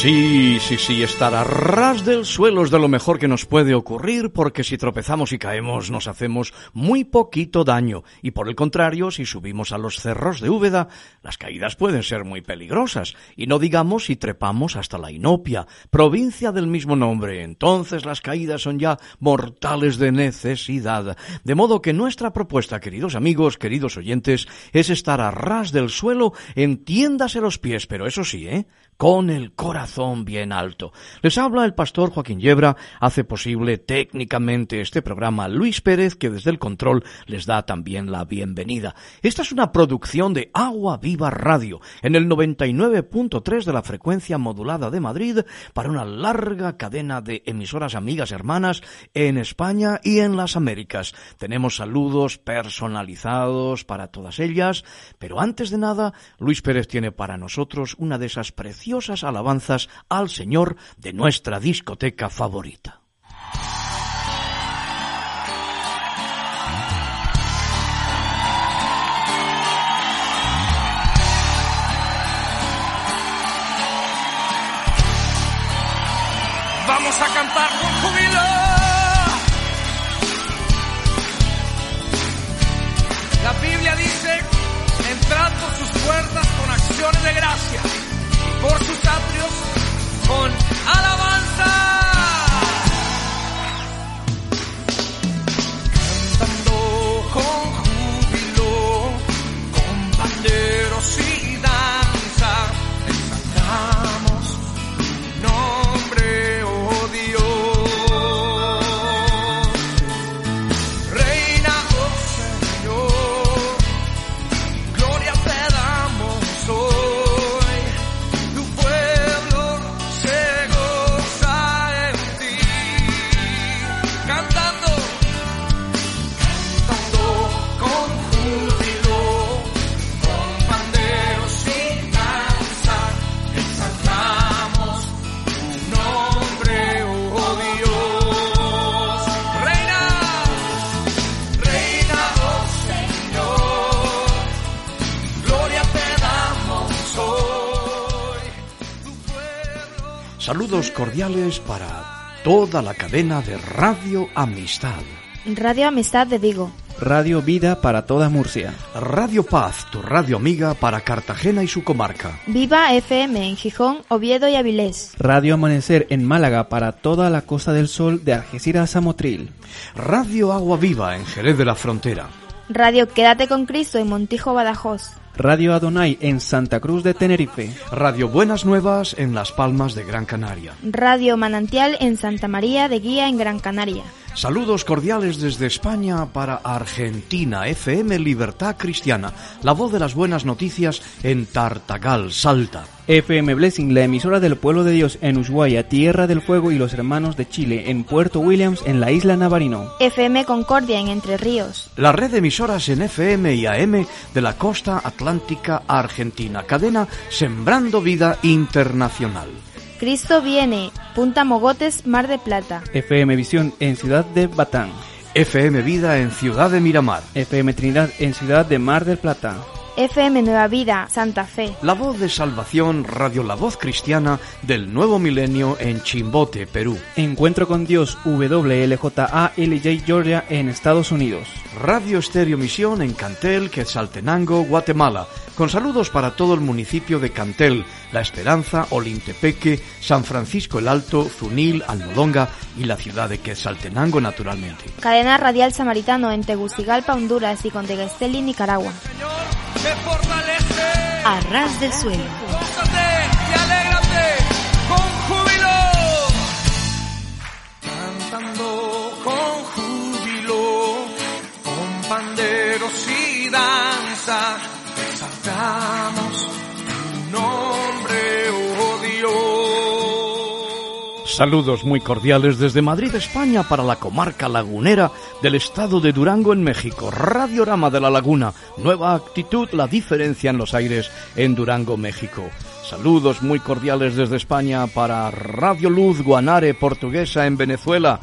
Sí, sí, sí, estar a ras del suelo es de lo mejor que nos puede ocurrir porque si tropezamos y caemos nos hacemos muy poquito daño y por el contrario, si subimos a los cerros de Úbeda, las caídas pueden ser muy peligrosas y no digamos si trepamos hasta la Inopia, provincia del mismo nombre, entonces las caídas son ya mortales de necesidad. De modo que nuestra propuesta, queridos amigos, queridos oyentes, es estar a ras del suelo, entiéndase los pies, pero eso sí, ¿eh? Con el corazón bien alto. Les habla el pastor Joaquín Yebra, hace posible técnicamente este programa Luis Pérez, que desde el control les da también la bienvenida. Esta es una producción de Agua Viva Radio, en el 99.3 de la frecuencia modulada de Madrid, para una larga cadena de emisoras amigas hermanas en España y en las Américas. Tenemos saludos personalizados para todas ellas, pero antes de nada, Luis Pérez tiene para nosotros una de esas preciosas alabanzas al Señor de nuestra discoteca favorita. Cordiales para toda la cadena de Radio Amistad. Radio Amistad de Vigo. Radio Vida para toda Murcia. Radio Paz, tu radio amiga para Cartagena y su comarca. Viva FM en Gijón, Oviedo y Avilés. Radio Amanecer en Málaga para toda la Costa del Sol de Algeciras a Motril. Radio Agua Viva en Jerez de la Frontera. Radio Quédate con Cristo en Montijo, Badajoz. Radio Adonai en Santa Cruz de Tenerife. Radio Buenas Nuevas en Las Palmas de Gran Canaria. Radio Manantial en Santa María de Guía en Gran Canaria. Saludos cordiales desde España para Argentina, FM Libertad Cristiana, la voz de las buenas noticias en Tartagal, Salta. FM Blessing, la emisora del pueblo de Dios en Ushuaia, Tierra del Fuego y los hermanos de Chile en Puerto Williams en la isla Navarino. FM Concordia en Entre Ríos. La red de emisoras en FM y AM de la costa atlántica argentina, cadena Sembrando Vida Internacional. Cristo viene, Punta Mogotes, Mar de Plata. FM Visión en Ciudad de Batán. FM Vida en Ciudad de Miramar. FM Trinidad en Ciudad de Mar del Plata. FM Nueva Vida, Santa Fe. La voz de salvación, Radio La Voz Cristiana del Nuevo Milenio en Chimbote, Perú. Encuentro con Dios, WLJALJ Georgia en Estados Unidos. Radio Estéreo Misión en Cantel, Quetzaltenango, Guatemala. Con saludos para todo el municipio de Cantel, La Esperanza, Olintepeque, San Francisco el Alto, Zunil, Almodonga y la ciudad de Quetzaltenango naturalmente. Cadena Radial Samaritano en Tegucigalpa, Honduras y Contegasteli, Nicaragua. Te fortalece. A ras del suelo. Gózate y alégrate con júbilo. Cantando con júbilo, con panderos y danza, exaltamos tu nombre, Saludos muy cordiales desde Madrid, España, para la comarca lagunera del estado de Durango en México. Radiorama de la Laguna, nueva actitud, la diferencia en los aires en Durango, México. Saludos muy cordiales desde España para Radio Luz Guanare Portuguesa en Venezuela.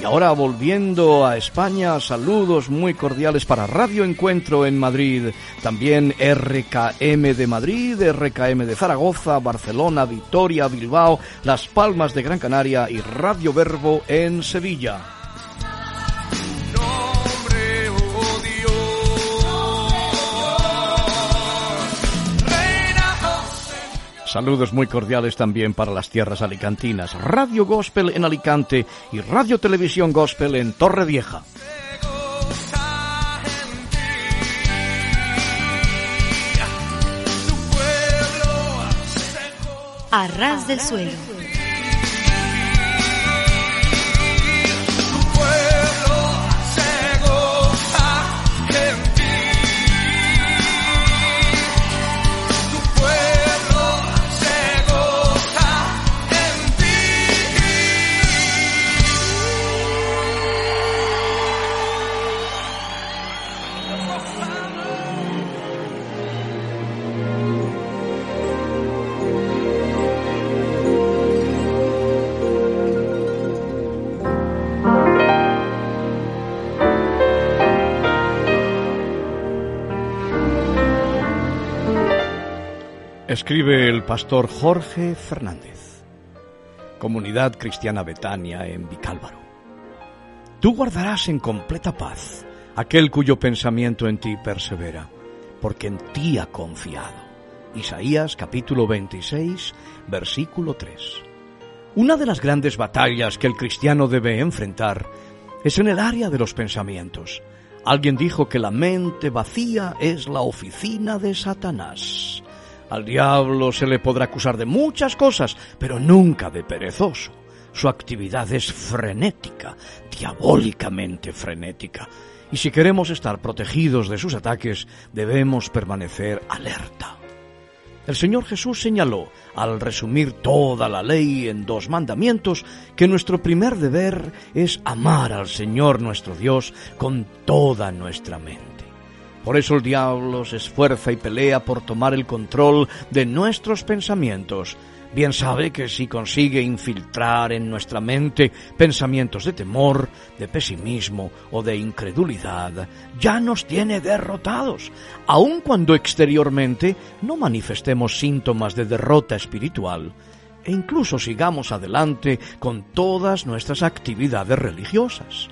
Y ahora volviendo a España, saludos muy cordiales para Radio Encuentro en Madrid, también RKM de Madrid, RKM de Zaragoza, Barcelona, Vitoria, Bilbao, Las Palmas de Gran Canaria y Radio Verbo en Sevilla. Saludos muy cordiales también para las tierras alicantinas, Radio Gospel en Alicante y Radio Televisión Gospel en Torre Vieja. goza en ti. Tu pueblo se goza. A ras del suelo. Escribe el pastor Jorge Fernández, Comunidad Cristiana Betania en Vicálvaro. Tú guardarás en completa paz aquel cuyo pensamiento en ti persevera, porque en ti ha confiado. Isaías capítulo 26, versículo 3. Una de las grandes batallas que el cristiano debe enfrentar es en el área de los pensamientos. Alguien dijo que la mente vacía es la oficina de Satanás. Al diablo se le podrá acusar de muchas cosas, pero nunca de perezoso. Su actividad es frenética, diabólicamente frenética. Y si queremos estar protegidos de sus ataques, debemos permanecer alerta. El Señor Jesús señaló, al resumir toda la ley en dos mandamientos, que nuestro primer deber es amar al Señor nuestro Dios con toda nuestra mente. Por eso el diablo se esfuerza y pelea por tomar el control de nuestros pensamientos. Bien sabe que si consigue infiltrar en nuestra mente pensamientos de temor, de pesimismo o de incredulidad, ya nos tiene derrotados, aun cuando exteriormente no manifestemos síntomas de derrota espiritual e incluso sigamos adelante con todas nuestras actividades religiosas.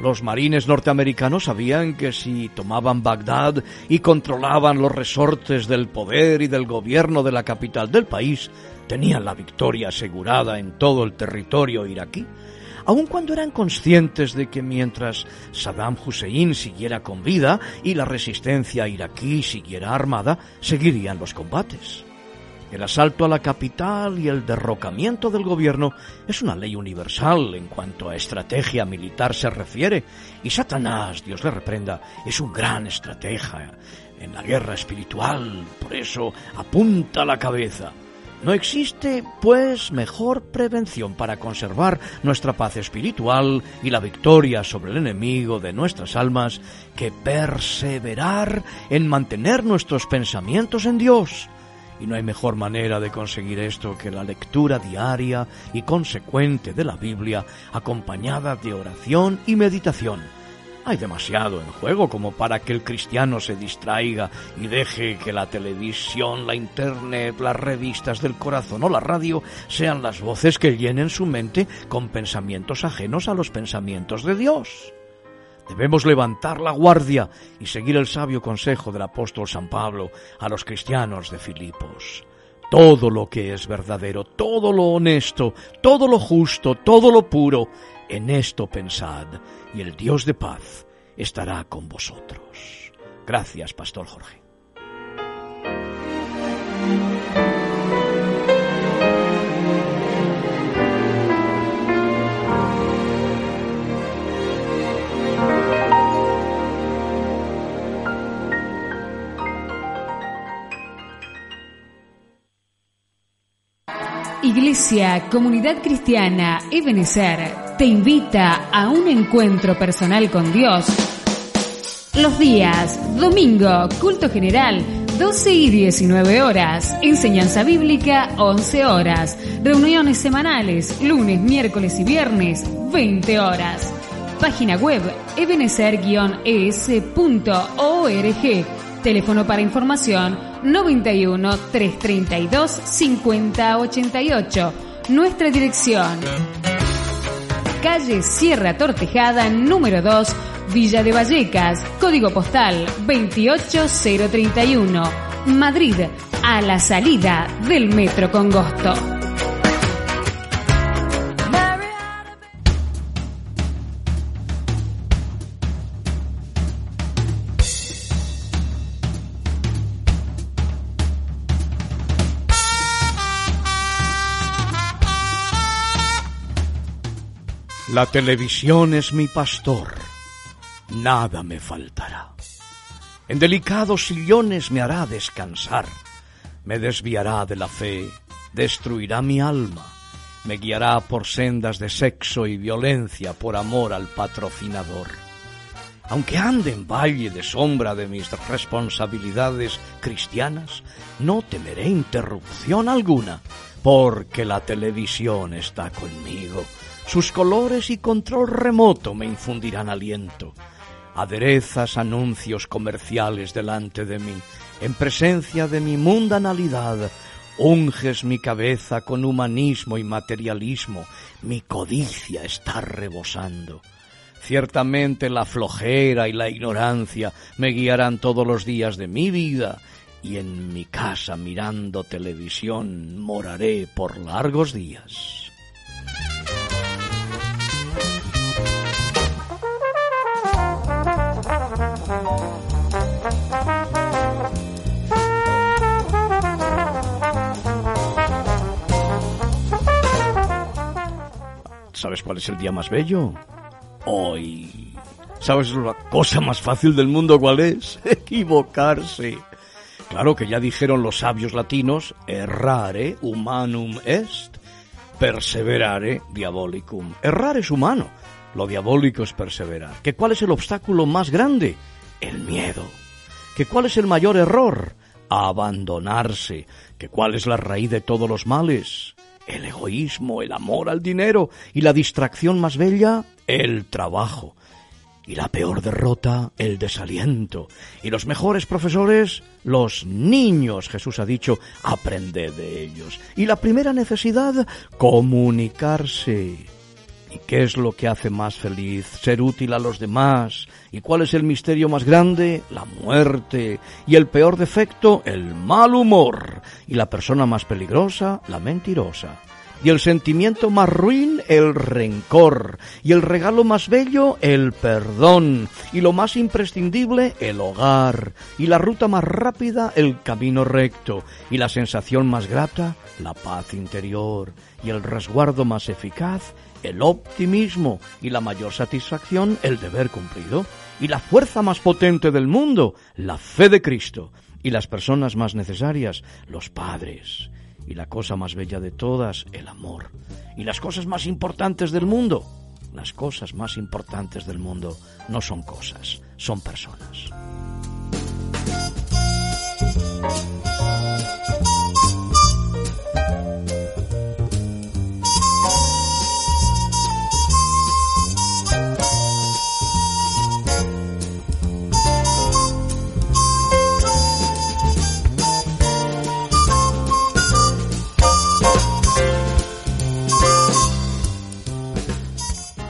Los marines norteamericanos sabían que si tomaban Bagdad y controlaban los resortes del poder y del gobierno de la capital del país, tenían la victoria asegurada en todo el territorio iraquí, aun cuando eran conscientes de que mientras Saddam Hussein siguiera con vida y la resistencia iraquí siguiera armada, seguirían los combates. El asalto a la capital y el derrocamiento del gobierno es una ley universal en cuanto a estrategia militar se refiere, y Satanás, Dios le reprenda, es un gran estratega en la guerra espiritual, por eso apunta la cabeza. No existe, pues, mejor prevención para conservar nuestra paz espiritual y la victoria sobre el enemigo de nuestras almas que perseverar en mantener nuestros pensamientos en Dios. Y no hay mejor manera de conseguir esto que la lectura diaria y consecuente de la Biblia, acompañada de oración y meditación. Hay demasiado en juego como para que el cristiano se distraiga y deje que la televisión, la internet, las revistas del corazón o la radio sean las voces que llenen su mente con pensamientos ajenos a los pensamientos de Dios. Debemos levantar la guardia y seguir el sabio consejo del apóstol San Pablo a los cristianos de Filipos. Todo lo que es verdadero, todo lo honesto, todo lo justo, todo lo puro, en esto pensad, y el Dios de paz estará con vosotros. Gracias, Pastor Jorge. Iglesia Comunidad Cristiana Ebenecer te invita a un encuentro personal con Dios. Los días, domingo, culto general, 12 y 19 horas, enseñanza bíblica, 11 horas, reuniones semanales, lunes, miércoles y viernes, 20 horas. Página web ebenecer-es.org. Teléfono para información 91 332 5088. Nuestra dirección. Calle Sierra Tortejada, número 2, Villa de Vallecas, código postal 28031, Madrid, a la salida del Metro Congosto. La televisión es mi pastor, nada me faltará. En delicados sillones me hará descansar, me desviará de la fe, destruirá mi alma, me guiará por sendas de sexo y violencia por amor al patrocinador. Aunque ande en valle de sombra de mis responsabilidades cristianas, no temeré interrupción alguna, porque la televisión está conmigo sus colores y control remoto me infundirán aliento. Aderezas anuncios comerciales delante de mí, en presencia de mi mundanalidad. Unges mi cabeza con humanismo y materialismo, mi codicia está rebosando. Ciertamente la flojera y la ignorancia me guiarán todos los días de mi vida, y en mi casa mirando televisión moraré por largos días. ¿Sabes cuál es el día más bello? Hoy. ¿Sabes la cosa más fácil del mundo cuál es? Equivocarse. Claro que ya dijeron los sabios latinos, errare humanum est, perseverare diabolicum. Errar es humano, lo diabólico es perseverar. ¿Que cuál es el obstáculo más grande? El miedo. ¿Que cuál es el mayor error? Abandonarse. ¿Que cuál es la raíz de todos los males? El egoísmo, el amor al dinero y la distracción más bella, el trabajo. Y la peor derrota, el desaliento. Y los mejores profesores, los niños. Jesús ha dicho, aprended de ellos. Y la primera necesidad, comunicarse. ¿Y qué es lo que hace más feliz? Ser útil a los demás. ¿Y cuál es el misterio más grande? La muerte. ¿Y el peor defecto? El mal humor. ¿Y la persona más peligrosa? La mentirosa. ¿Y el sentimiento más ruin? El rencor. ¿Y el regalo más bello? El perdón. ¿Y lo más imprescindible? El hogar. ¿Y la ruta más rápida? El camino recto. ¿Y la sensación más grata? La paz interior. ¿Y el resguardo más eficaz? El optimismo y la mayor satisfacción, el deber cumplido, y la fuerza más potente del mundo, la fe de Cristo, y las personas más necesarias, los padres, y la cosa más bella de todas, el amor, y las cosas más importantes del mundo, las cosas más importantes del mundo no son cosas, son personas.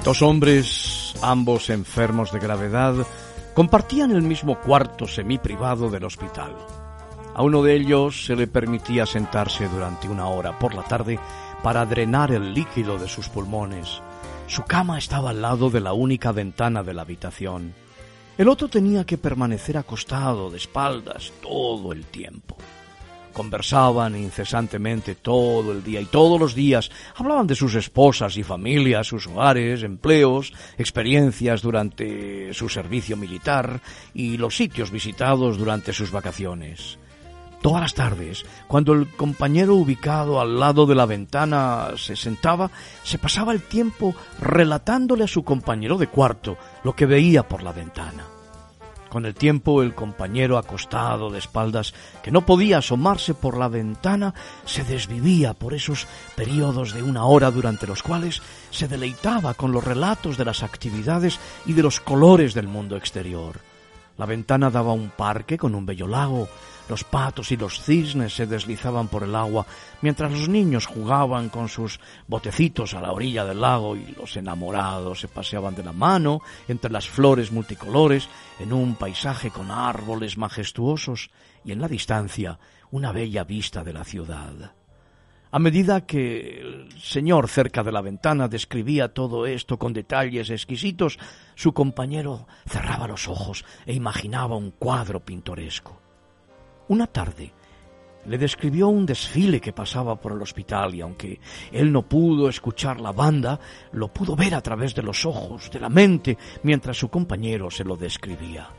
Dos hombres, ambos enfermos de gravedad, compartían el mismo cuarto semiprivado del hospital. A uno de ellos se le permitía sentarse durante una hora por la tarde para drenar el líquido de sus pulmones. Su cama estaba al lado de la única ventana de la habitación. El otro tenía que permanecer acostado de espaldas todo el tiempo. Conversaban incesantemente todo el día y todos los días hablaban de sus esposas y familias, sus hogares, empleos, experiencias durante su servicio militar y los sitios visitados durante sus vacaciones. Todas las tardes, cuando el compañero ubicado al lado de la ventana se sentaba, se pasaba el tiempo relatándole a su compañero de cuarto lo que veía por la ventana. Con el tiempo el compañero acostado de espaldas, que no podía asomarse por la ventana, se desvivía por esos periodos de una hora durante los cuales se deleitaba con los relatos de las actividades y de los colores del mundo exterior. La ventana daba un parque con un bello lago, los patos y los cisnes se deslizaban por el agua, mientras los niños jugaban con sus botecitos a la orilla del lago y los enamorados se paseaban de la mano entre las flores multicolores en un paisaje con árboles majestuosos y en la distancia una bella vista de la ciudad. A medida que el señor cerca de la ventana describía todo esto con detalles exquisitos, su compañero cerraba los ojos e imaginaba un cuadro pintoresco. Una tarde le describió un desfile que pasaba por el hospital y aunque él no pudo escuchar la banda, lo pudo ver a través de los ojos, de la mente, mientras su compañero se lo describía.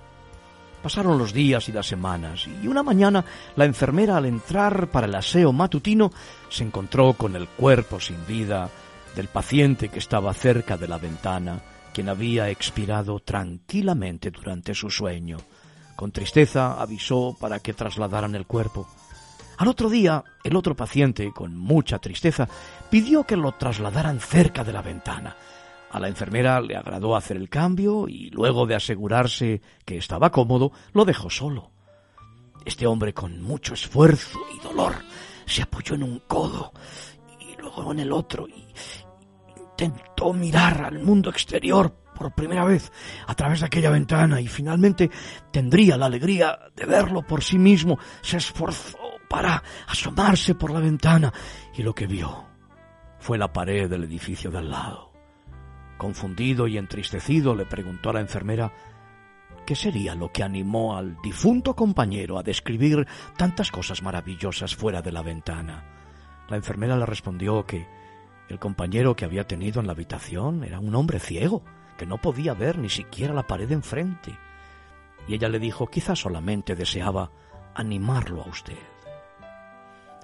Pasaron los días y las semanas y una mañana la enfermera al entrar para el aseo matutino se encontró con el cuerpo sin vida del paciente que estaba cerca de la ventana, quien había expirado tranquilamente durante su sueño. Con tristeza avisó para que trasladaran el cuerpo. Al otro día, el otro paciente, con mucha tristeza, pidió que lo trasladaran cerca de la ventana. A la enfermera le agradó hacer el cambio y luego de asegurarse que estaba cómodo, lo dejó solo. Este hombre, con mucho esfuerzo y dolor, se apoyó en un codo y luego en el otro y intentó mirar al mundo exterior por primera vez a través de aquella ventana y finalmente tendría la alegría de verlo por sí mismo, se esforzó para asomarse por la ventana y lo que vio fue la pared del edificio de al lado. Confundido y entristecido le preguntó a la enfermera qué sería lo que animó al difunto compañero a describir tantas cosas maravillosas fuera de la ventana. La enfermera le respondió que el compañero que había tenido en la habitación era un hombre ciego, que no podía ver ni siquiera la pared enfrente. Y ella le dijo, quizás solamente deseaba animarlo a usted.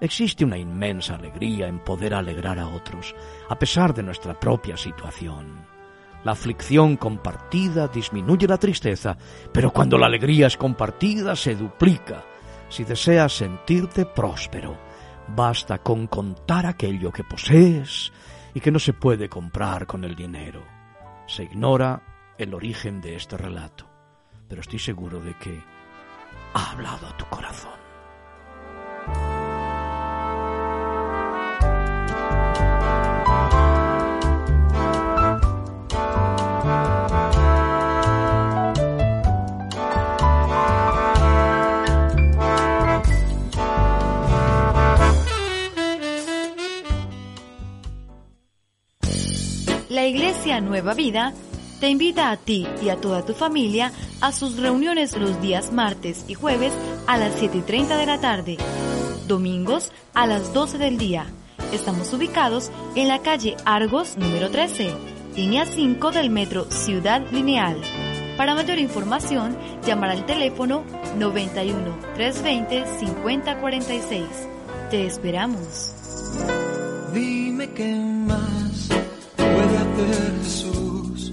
Existe una inmensa alegría en poder alegrar a otros, a pesar de nuestra propia situación. La aflicción compartida disminuye la tristeza, pero cuando la alegría es compartida se duplica. Si deseas sentirte próspero, basta con contar aquello que posees y que no se puede comprar con el dinero. Se ignora el origen de este relato, pero estoy seguro de que ha hablado tu corazón. Nueva Vida te invita a ti y a toda tu familia a sus reuniones los días martes y jueves a las 7 y 30 de la tarde, domingos a las 12 del día. Estamos ubicados en la calle Argos número 13, línea 5 del metro Ciudad Lineal. Para mayor información, llamar al teléfono 91 320 5046. Te esperamos. Dime qué más Jesús.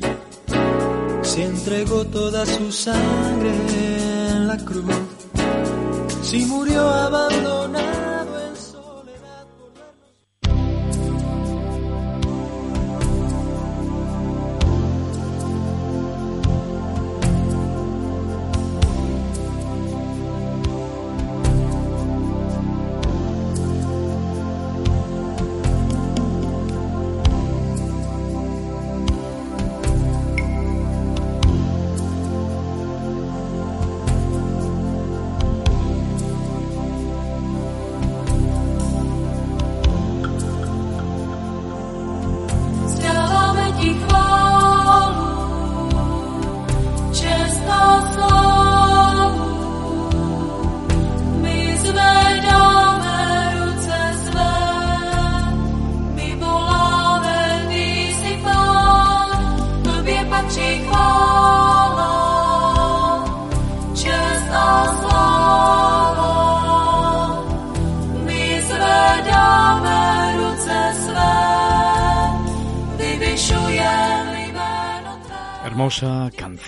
Si entregó toda su sangre en la cruz, si murió abandonado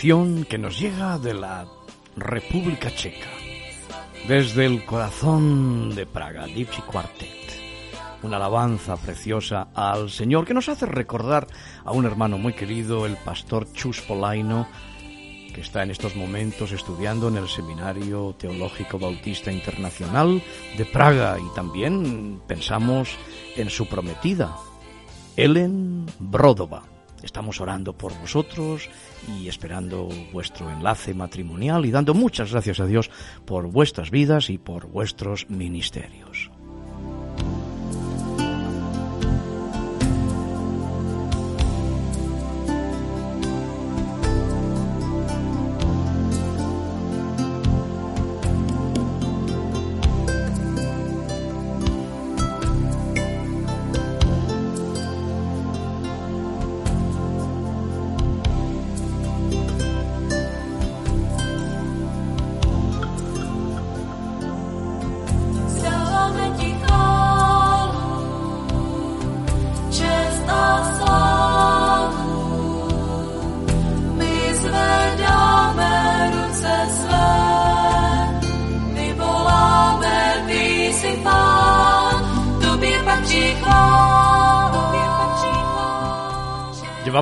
que nos llega de la República Checa, desde el corazón de Praga, Gypsy Quartet. Una alabanza preciosa al Señor que nos hace recordar a un hermano muy querido, el pastor Chus Polaino, que está en estos momentos estudiando en el Seminario Teológico Bautista Internacional de Praga y también pensamos en su prometida, Ellen Brodova. Estamos orando por vosotros y esperando vuestro enlace matrimonial y dando muchas gracias a Dios por vuestras vidas y por vuestros ministerios.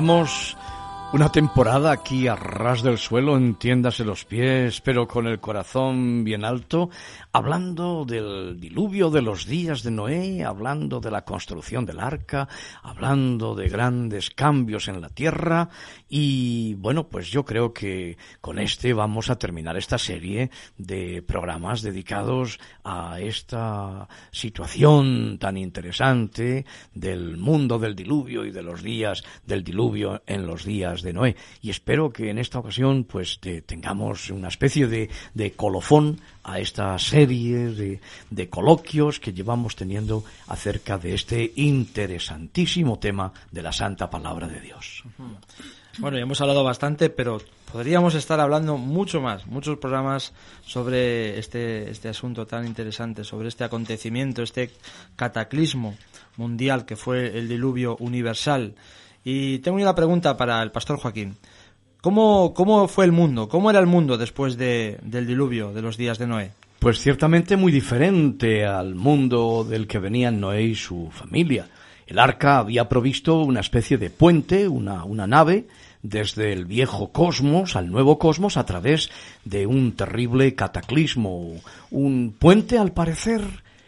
Chvála. Una temporada aquí a ras del suelo, entiéndase los pies, pero con el corazón bien alto, hablando del diluvio de los días de Noé, hablando de la construcción del arca, hablando de grandes cambios en la tierra. Y bueno, pues yo creo que con este vamos a terminar esta serie de programas dedicados a esta situación tan interesante del mundo del diluvio y de los días del diluvio en los días de Noé. Y espero que en esta ocasión pues te- tengamos una especie de, de colofón a esta serie de, de coloquios que llevamos teniendo acerca de este interesantísimo tema de la Santa Palabra de Dios. Bueno, ya hemos hablado bastante, pero podríamos estar hablando mucho más, muchos programas sobre este, este asunto tan interesante, sobre este acontecimiento, este cataclismo mundial que fue el diluvio universal. Y tengo una pregunta para el pastor Joaquín. ¿Cómo, cómo fue el mundo? ¿Cómo era el mundo después de- del diluvio de los días de Noé? Pues ciertamente muy diferente al mundo del que venían Noé y su familia. El arca había provisto una especie de puente, una, una nave, desde el viejo cosmos al nuevo cosmos a través de un terrible cataclismo, un puente al parecer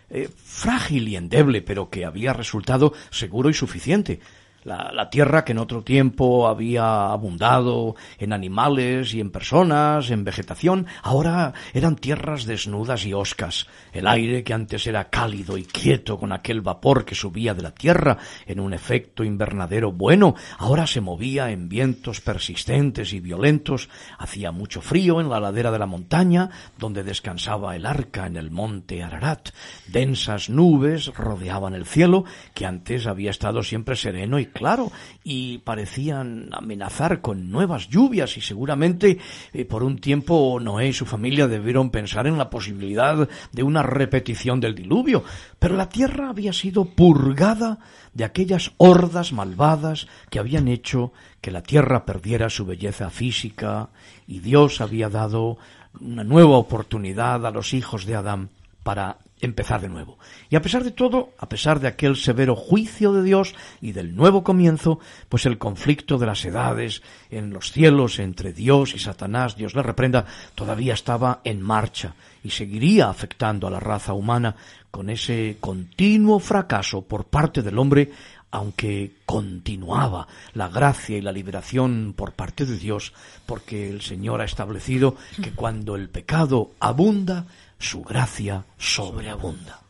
eh, frágil y endeble, pero que había resultado seguro y suficiente. La, tierra que en otro tiempo había abundado en animales y en personas, en vegetación, ahora eran tierras desnudas y hoscas. El aire que antes era cálido y quieto con aquel vapor que subía de la tierra en un efecto invernadero bueno, ahora se movía en vientos persistentes y violentos. Hacía mucho frío en la ladera de la montaña, donde descansaba el arca en el monte Ararat. Densas nubes rodeaban el cielo, que antes había estado siempre sereno y claro, y parecían amenazar con nuevas lluvias, y seguramente eh, por un tiempo Noé y su familia debieron pensar en la posibilidad de una repetición del diluvio. Pero la tierra había sido purgada de aquellas hordas malvadas que habían hecho que la tierra perdiera su belleza física, y Dios había dado una nueva oportunidad a los hijos de Adán para empezar de nuevo. Y a pesar de todo, a pesar de aquel severo juicio de Dios y del nuevo comienzo, pues el conflicto de las edades en los cielos entre Dios y Satanás, Dios le reprenda, todavía estaba en marcha y seguiría afectando a la raza humana con ese continuo fracaso por parte del hombre aunque continuaba la gracia y la liberación por parte de Dios, porque el Señor ha establecido que cuando el pecado abunda, su gracia sobreabunda.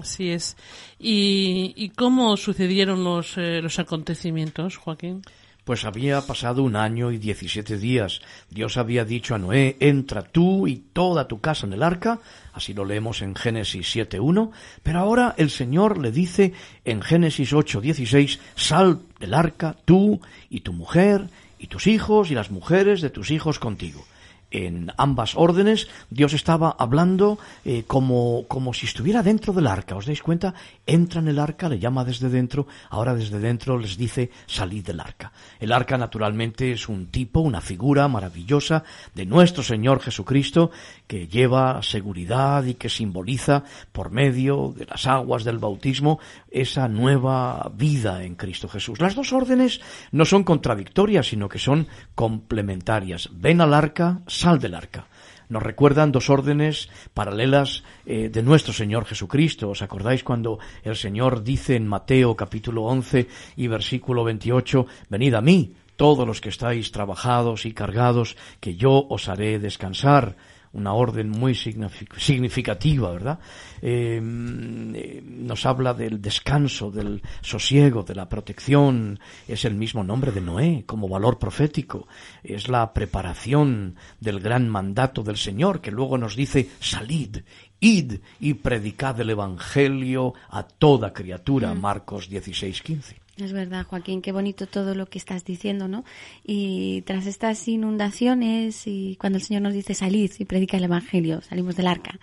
Así es. ¿Y, y cómo sucedieron los, eh, los acontecimientos, Joaquín? Pues había pasado un año y diecisiete días. Dios había dicho a Noé, entra tú y toda tu casa en el arca, así lo leemos en Génesis 7.1, pero ahora el Señor le dice en Génesis 8.16, sal del arca tú y tu mujer y tus hijos y las mujeres de tus hijos contigo en ambas órdenes, Dios estaba hablando eh, como, como si estuviera dentro del arca. ¿Os dais cuenta? Entra en el arca, le llama desde dentro, ahora desde dentro les dice salid del arca. El arca naturalmente es un tipo, una figura maravillosa de nuestro Señor Jesucristo que lleva seguridad y que simboliza por medio de las aguas del bautismo esa nueva vida en Cristo Jesús. Las dos órdenes no son contradictorias, sino que son complementarias. Ven al arca, sal del arca. Nos recuerdan dos órdenes paralelas eh, de nuestro Señor Jesucristo. ¿Os acordáis cuando el Señor dice en Mateo capítulo 11 y versículo 28, Venid a mí, todos los que estáis trabajados y cargados, que yo os haré descansar? Una orden muy significativa, ¿verdad? Eh, nos habla del descanso, del sosiego, de la protección. Es el mismo nombre de Noé como valor profético. Es la preparación del gran mandato del Señor que luego nos dice salid, id y predicad el Evangelio a toda criatura. Mm. Marcos 16, 15. Es verdad, Joaquín, qué bonito todo lo que estás diciendo, ¿no? Y tras estas inundaciones y cuando el Señor nos dice salid y predica el Evangelio, salimos del arca.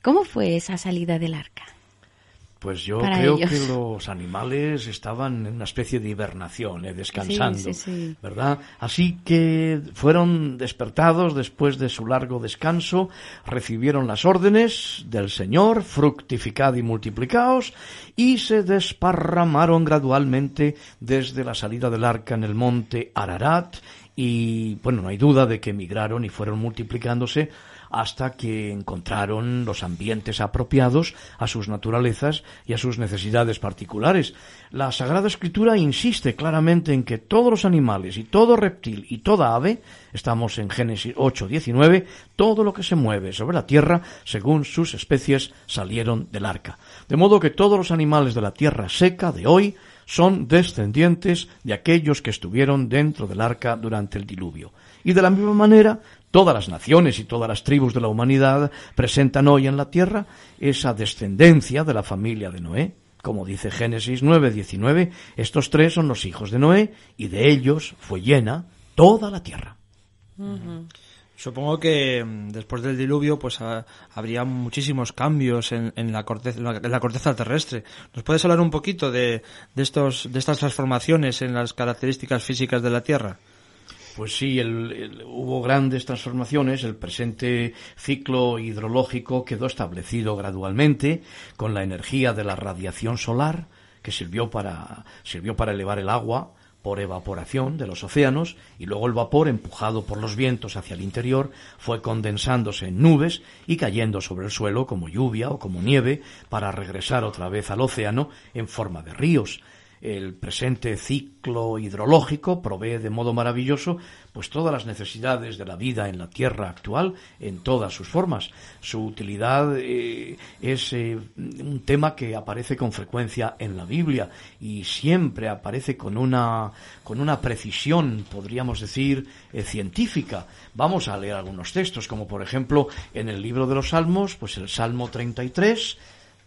¿Cómo fue esa salida del arca? Pues yo creo que los animales estaban en una especie de hibernación, eh, descansando, ¿verdad? Así que fueron despertados después de su largo descanso, recibieron las órdenes del Señor, fructificad y multiplicaos, y se desparramaron gradualmente desde la salida del arca en el monte Ararat, y bueno, no hay duda de que emigraron y fueron multiplicándose hasta que encontraron los ambientes apropiados a sus naturalezas y a sus necesidades particulares. La Sagrada Escritura insiste claramente en que todos los animales y todo reptil y toda ave, estamos en Génesis 8, 19, todo lo que se mueve sobre la tierra, según sus especies, salieron del arca. De modo que todos los animales de la tierra seca de hoy son descendientes de aquellos que estuvieron dentro del arca durante el diluvio. Y de la misma manera, Todas las naciones y todas las tribus de la humanidad presentan hoy en la tierra esa descendencia de la familia de Noé. Como dice Génesis 9:19, estos tres son los hijos de Noé y de ellos fue llena toda la tierra. Supongo que mm, después del diluvio pues habría muchísimos cambios en, la corteza, en, la, corteza, terrestre. ¿Nos puedes hablar un poquito de, estos, de estas transformaciones en las características físicas de la Tierra? Pues sí, hubo grandes transformaciones. El presente ciclo hidrológico quedó establecido gradualmente con la energía de la radiación solar que sirvió para, sirvió para elevar el agua por evaporación de los océanos y luego el vapor empujado por los vientos hacia el interior fue condensándose en nubes y cayendo sobre el suelo como lluvia o como nieve para regresar otra vez al océano en forma de ríos el presente ciclo hidrológico provee de modo maravilloso pues todas las necesidades de la vida en la tierra actual en todas sus formas. Su utilidad eh, es eh, un tema que aparece con frecuencia en la Biblia y siempre aparece con una con una precisión, podríamos decir, eh, científica. Vamos a leer algunos textos, como por ejemplo en el libro de los Salmos, pues el Salmo 33,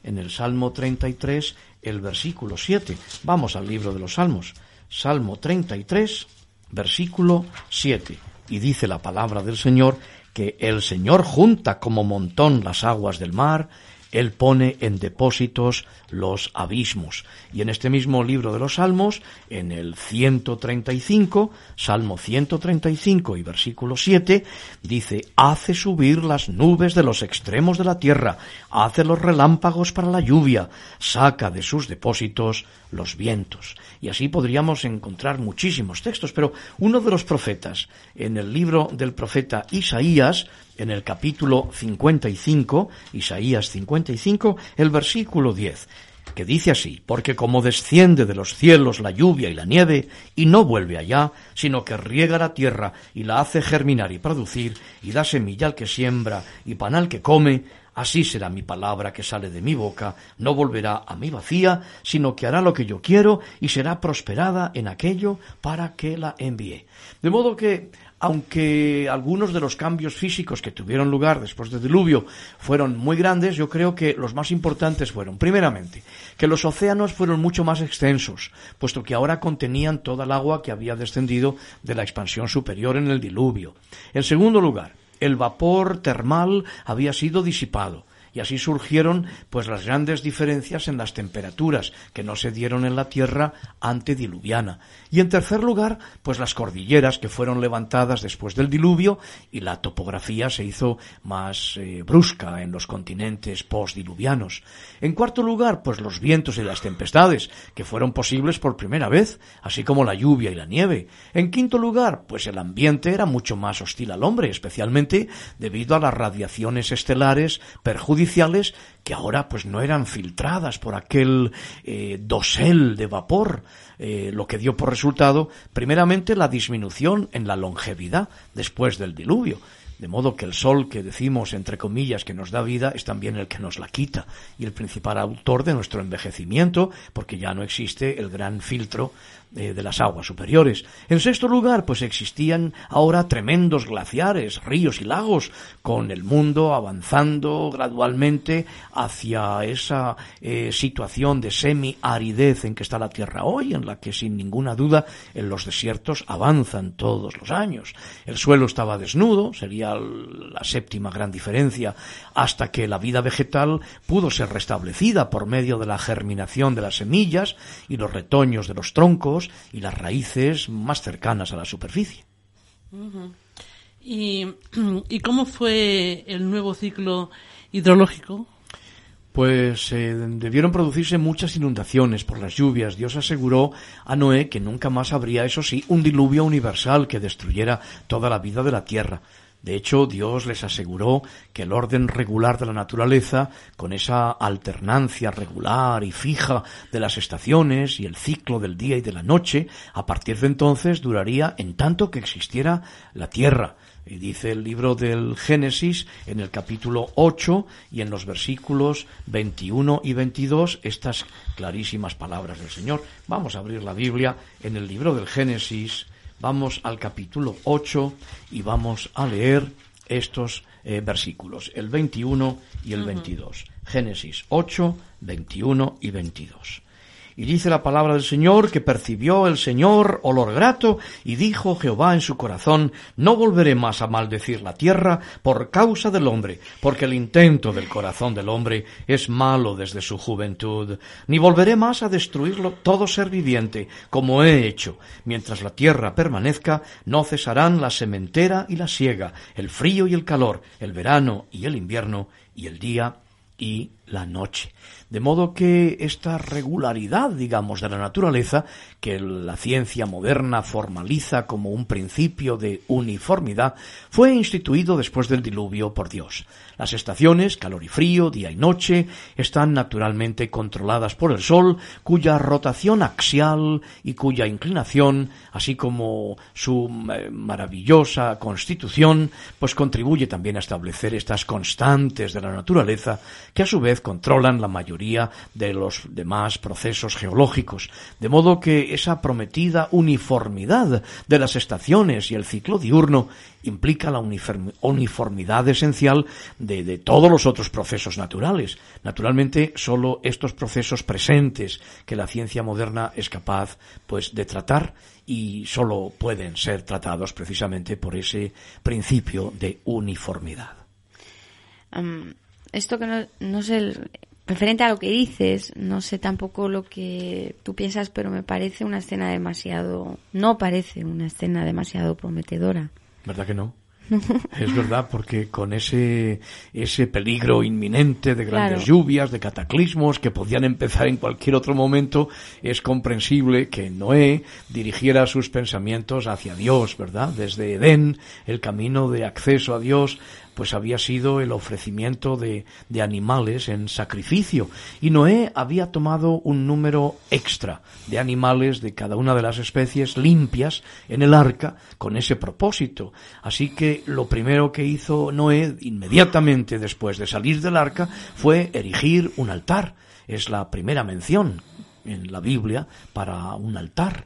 en el Salmo 33 el versículo 7. Vamos al libro de los Salmos. Salmo 33, versículo 7. Y dice la palabra del Señor que el Señor junta como montón las aguas del mar, él pone en depósitos los abismos. Y en este mismo libro de los Salmos, en el 135, Salmo 135 y versículo 7, dice, hace subir las nubes de los extremos de la tierra, hace los relámpagos para la lluvia, saca de sus depósitos los vientos. Y así podríamos encontrar muchísimos textos, pero uno de los profetas, en el libro del profeta Isaías, en el capítulo 55, Isaías 55, el versículo 10, que dice así, porque como desciende de los cielos la lluvia y la nieve, y no vuelve allá, sino que riega la tierra y la hace germinar y producir, y da semilla al que siembra y pan al que come, Así será mi palabra que sale de mi boca, no volverá a mí vacía, sino que hará lo que yo quiero y será prosperada en aquello para que la envíe. De modo que, aunque algunos de los cambios físicos que tuvieron lugar después del diluvio fueron muy grandes, yo creo que los más importantes fueron, primeramente, que los océanos fueron mucho más extensos, puesto que ahora contenían toda el agua que había descendido de la expansión superior en el diluvio. En segundo lugar, el vapor termal había sido disipado y así surgieron pues las grandes diferencias en las temperaturas que no se dieron en la Tierra antediluviana. Y en tercer lugar, pues las cordilleras que fueron levantadas después del diluvio y la topografía se hizo más eh, brusca en los continentes postdiluvianos. En cuarto lugar, pues los vientos y las tempestades que fueron posibles por primera vez, así como la lluvia y la nieve. En quinto lugar, pues el ambiente era mucho más hostil al hombre, especialmente debido a las radiaciones estelares perjudiciales que ahora pues no eran filtradas por aquel eh, dosel de vapor, eh, lo que dio por resultado primeramente la disminución en la longevidad después del diluvio. De modo que el sol que decimos, entre comillas, que nos da vida, es también el que nos la quita y el principal autor de nuestro envejecimiento, porque ya no existe el gran filtro eh, de las aguas superiores. En sexto lugar, pues existían ahora tremendos glaciares, ríos y lagos, con el mundo avanzando gradualmente hacia esa eh, situación de semi-aridez en que está la Tierra hoy, en la que sin ninguna duda en los desiertos avanzan todos los años. El suelo estaba desnudo, sería la séptima gran diferencia, hasta que la vida vegetal pudo ser restablecida por medio de la germinación de las semillas y los retoños de los troncos, y las raíces más cercanas a la superficie. ¿Y, ¿Y, cómo fue el nuevo ciclo hidrológico? Pues eh, debieron producirse muchas inundaciones por las lluvias. Dios aseguró a Noé que nunca más habría, eso sí, un diluvio universal que destruyera toda la vida de la tierra. De hecho, Dios les aseguró que el orden regular de la naturaleza, con esa alternancia regular y fija de las estaciones y el ciclo del día y de la noche, a partir de entonces duraría en tanto que existiera la tierra. Y dice el libro del Génesis en el capítulo 8 y en los versículos 21 y 22 estas clarísimas palabras del Señor. Vamos a abrir la Biblia en el libro del Génesis vamos al capítulo 8 y vamos a leer estos eh, versículos, el 21 y el 22. Génesis 8, 21 y 22. Y dice la palabra del Señor que percibió el Señor olor grato y dijo Jehová en su corazón, no volveré más a maldecir la tierra por causa del hombre, porque el intento del corazón del hombre es malo desde su juventud, ni volveré más a destruirlo todo ser viviente, como he hecho. Mientras la tierra permanezca, no cesarán la sementera y la siega, el frío y el calor, el verano y el invierno, y el día y la noche. De modo que esta regularidad, digamos, de la naturaleza, que la ciencia moderna formaliza como un principio de uniformidad, fue instituido después del diluvio por Dios. Las estaciones, calor y frío, día y noche, están naturalmente controladas por el Sol, cuya rotación axial y cuya inclinación, así como su eh, maravillosa constitución, pues contribuye también a establecer estas constantes de la naturaleza, que a su vez controlan la mayoría de los demás procesos geológicos, de modo que esa prometida uniformidad de las estaciones y el ciclo diurno implica la uniformidad esencial de, de, todos los otros procesos naturales. Naturalmente, solo estos procesos presentes que la ciencia moderna es capaz, pues, de tratar y solo pueden ser tratados precisamente por ese principio de uniformidad. esto que no, no sé, referente a lo que dices, no sé tampoco lo que tú piensas, pero me parece una escena demasiado, no parece una escena demasiado prometedora. ¿Verdad que no? es verdad, porque con ese, ese peligro inminente de grandes lluvias, de cataclismos que podían empezar en cualquier otro momento, es comprensible que Noé dirigiera sus pensamientos hacia Dios, ¿verdad? Desde Edén, el camino de acceso a Dios, pues había sido el ofrecimiento de, de animales en sacrificio. Y Noé había tomado un número extra de animales de cada una de las especies limpias en el arca con ese propósito. Así que lo primero que hizo Noé inmediatamente después de salir del arca fue erigir un altar. Es la primera mención en la Biblia para un altar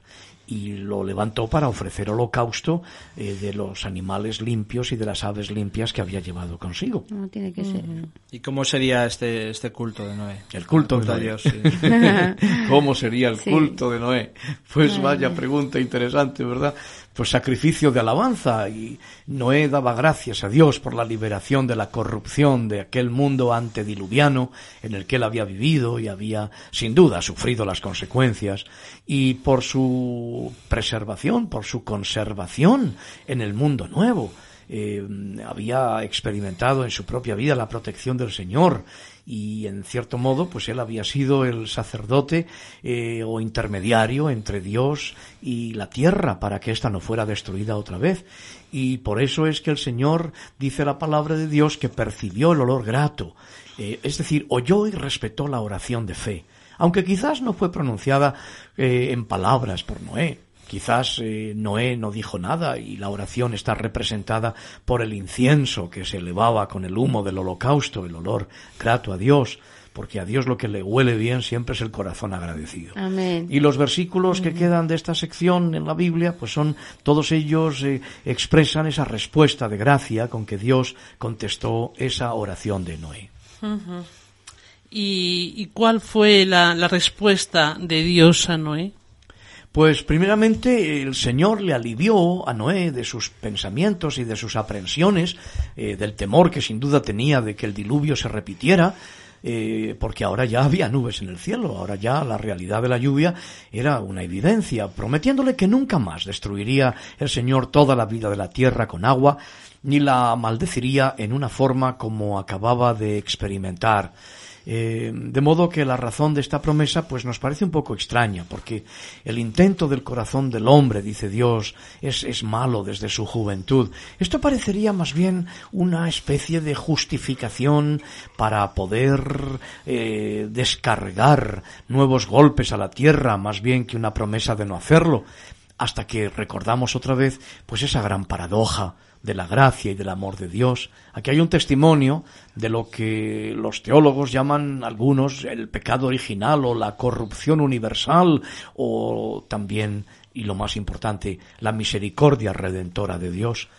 y lo levantó para ofrecer holocausto eh, de los animales limpios y de las aves limpias que había llevado consigo. No tiene que ser. ¿Y cómo sería este, este culto de Noé? El culto, de de Noé. Dios. sí. ¿Cómo sería el Sí. culto de Noé? Pues vaya pregunta interesante, ¿verdad? Pues sacrificio de alabanza y Noé daba gracias a Dios por la liberación de la corrupción de aquel mundo antediluviano en el que él había vivido y había sin duda sufrido las consecuencias y por su preservación, por su conservación en el mundo nuevo. Eh, había experimentado en su propia vida la protección del Señor y en cierto modo pues él había sido el sacerdote eh, o intermediario entre Dios y la tierra para que ésta no fuera destruida otra vez. Y por eso es que el Señor dice la palabra de Dios que percibió el olor grato eh, es decir oyó y respetó la oración de fe aunque quizás no fue pronunciada en palabras por Noé Quizás eh, Noé no dijo nada y la oración está representada por el incienso que se elevaba con el humo del holocausto, el olor grato a Dios, porque a Dios lo que le huele bien siempre es el corazón agradecido. Amén. Y los versículos que quedan de esta sección en la Biblia, pues son todos ellos eh, expresan esa respuesta de gracia con que Dios contestó esa oración de Noé. ¿Y, y cuál fue la, la respuesta de Dios a Noé? Pues primeramente el Señor le alivió a Noé de sus pensamientos y de sus aprensiones, eh, del temor que sin duda tenía de que el diluvio se repitiera, eh, porque ahora ya había nubes en el cielo, ahora ya la realidad de la lluvia era una evidencia, prometiéndole que nunca más destruiría el Señor toda la vida de la tierra con agua, ni la maldeciría en una forma como acababa de experimentar. Eh, de modo que la razón de esta promesa pues nos parece un poco extraña, porque el intento del corazón del hombre, dice Dios, es, es malo desde su juventud. Esto parecería más bien una especie de justificación para poder eh, descargar nuevos golpes a la tierra, más bien que una promesa de no hacerlo, hasta que recordamos otra vez pues esa gran paradoja de la gracia y del amor de Dios. Aquí hay un testimonio de lo que los teólogos llaman algunos el pecado original o la corrupción universal o también, y lo más importante, la misericordia redentora de Dios.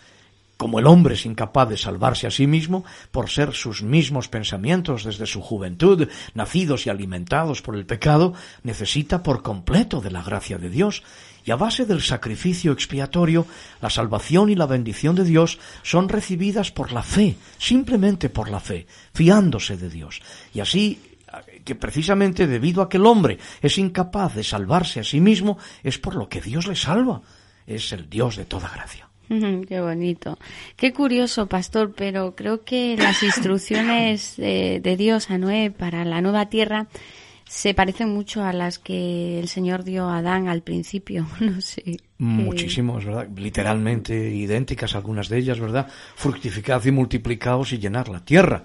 Como el hombre es incapaz de salvarse a sí mismo por ser sus mismos pensamientos desde su juventud, nacidos y alimentados por el pecado, necesita por completo de la gracia de Dios y a base del sacrificio expiatorio, la salvación y la bendición de Dios son recibidas por la fe, simplemente por la fe, fiándose de Dios. Y así que precisamente debido a que el hombre es incapaz de salvarse a sí mismo, es por lo que Dios le salva. Es el Dios de toda gracia. Qué bonito. Qué curioso, pastor, pero creo que las instrucciones de, de Dios a Noé para la nueva tierra se parecen mucho a las que el Señor dio a Adán al principio. No sé. Muchísimo, es verdad, literalmente idénticas algunas de ellas, ¿verdad? Fructificad y multiplicaos y llenar la tierra.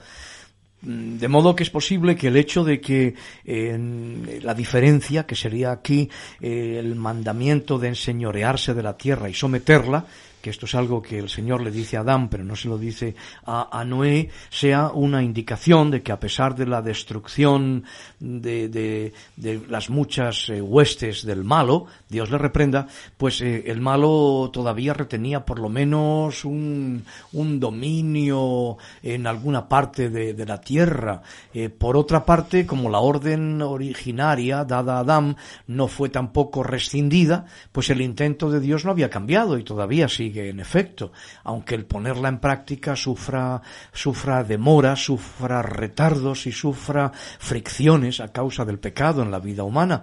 De modo que es posible que el hecho de que eh, la diferencia, que sería aquí eh, el mandamiento de enseñorearse de la tierra y someterla, esto es algo que el Señor le dice a Adán, pero no se lo dice a, Noé, sea una indicación de que a pesar de la destrucción de, de- las muchas eh, huestes del malo, Dios le reprenda, pues eh, el malo todavía retenía por lo menos un, dominio en alguna parte de, de la tierra. Eh, por otra parte, como la orden originaria dada a Adán no fue tampoco rescindida, pues el intento de Dios no había cambiado y todavía sigue en efecto, aunque el ponerla en práctica sufra, sufra demora, sufra retardos y sufra fricciones a causa del pecado en la vida humana.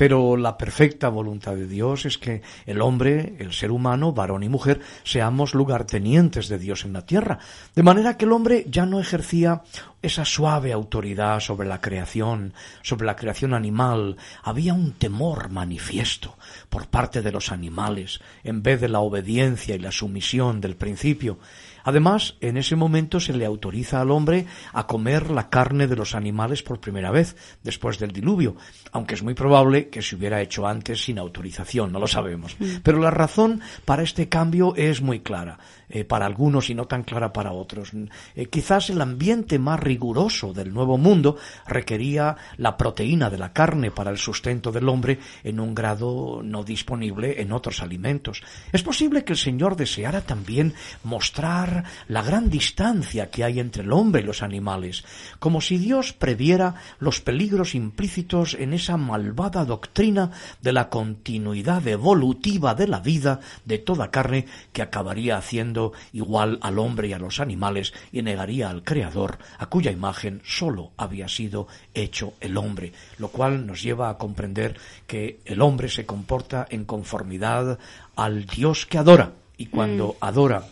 Pero la perfecta voluntad de Dios es que el hombre, el ser humano, varón y mujer, seamos lugartenientes de Dios en la tierra. De manera que el hombre ya no ejercía esa suave autoridad sobre la creación, sobre la creación animal. Había un temor manifiesto por parte de los animales, en vez de la obediencia y la sumisión del principio. Además, en ese momento se le autoriza al hombre a comer la carne de los animales por primera vez, después del diluvio, aunque es muy probable que se hubiera hecho antes sin autorización, no lo sabemos. Pero la razón para este cambio es muy clara. Eh, para algunos y no tan clara para otros. Eh, quizás el ambiente más riguroso del Nuevo Mundo requería la proteína de la carne para el sustento del hombre en un grado no disponible en otros alimentos. Es posible que el Señor deseara también mostrar la gran distancia que hay entre el hombre y los animales, como si Dios previera los peligros implícitos en esa malvada doctrina de la continuidad evolutiva de la vida de toda carne que acabaría haciendo igual al hombre y a los animales y negaría al Creador, a cuya imagen sólo había sido hecho el hombre, lo cual nos lleva a comprender que el hombre se comporta en conformidad al Dios que adora y cuando mm. adora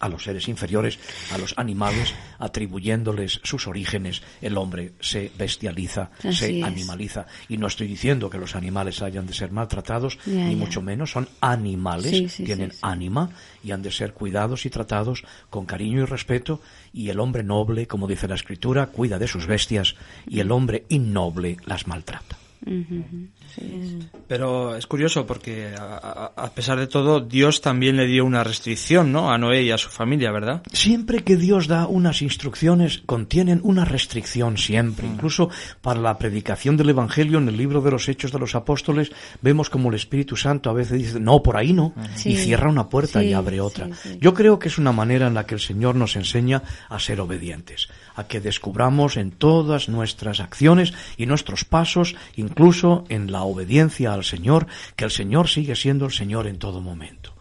a los seres inferiores, a los animales, atribuyéndoles sus orígenes, el hombre se bestializa, se animaliza. Y no estoy diciendo que los animales hayan de ser maltratados, ni mucho menos, son animales, tienen ánima y han de ser cuidados y tratados con cariño y respeto. Y el hombre noble, como dice la Escritura, cuida de sus bestias y el hombre innoble las maltrata. Pero es curioso porque a, pesar de todo Dios también le dio una restricción, ¿no? A Noé y a su familia, ¿verdad? Siempre que Dios da unas instrucciones contienen una restricción siempre. Mm. Incluso para la predicación del Evangelio en el libro de los Hechos de los Apóstoles vemos como el Espíritu Santo a veces dice no por ahí no mm. y cierra una puerta y abre otra. Yo creo que es una manera en la que el Señor nos enseña a ser obedientes a que descubramos en todas nuestras acciones y nuestros pasos, incluso en la obediencia al Señor, que el Señor sigue siendo el Señor en todo momento.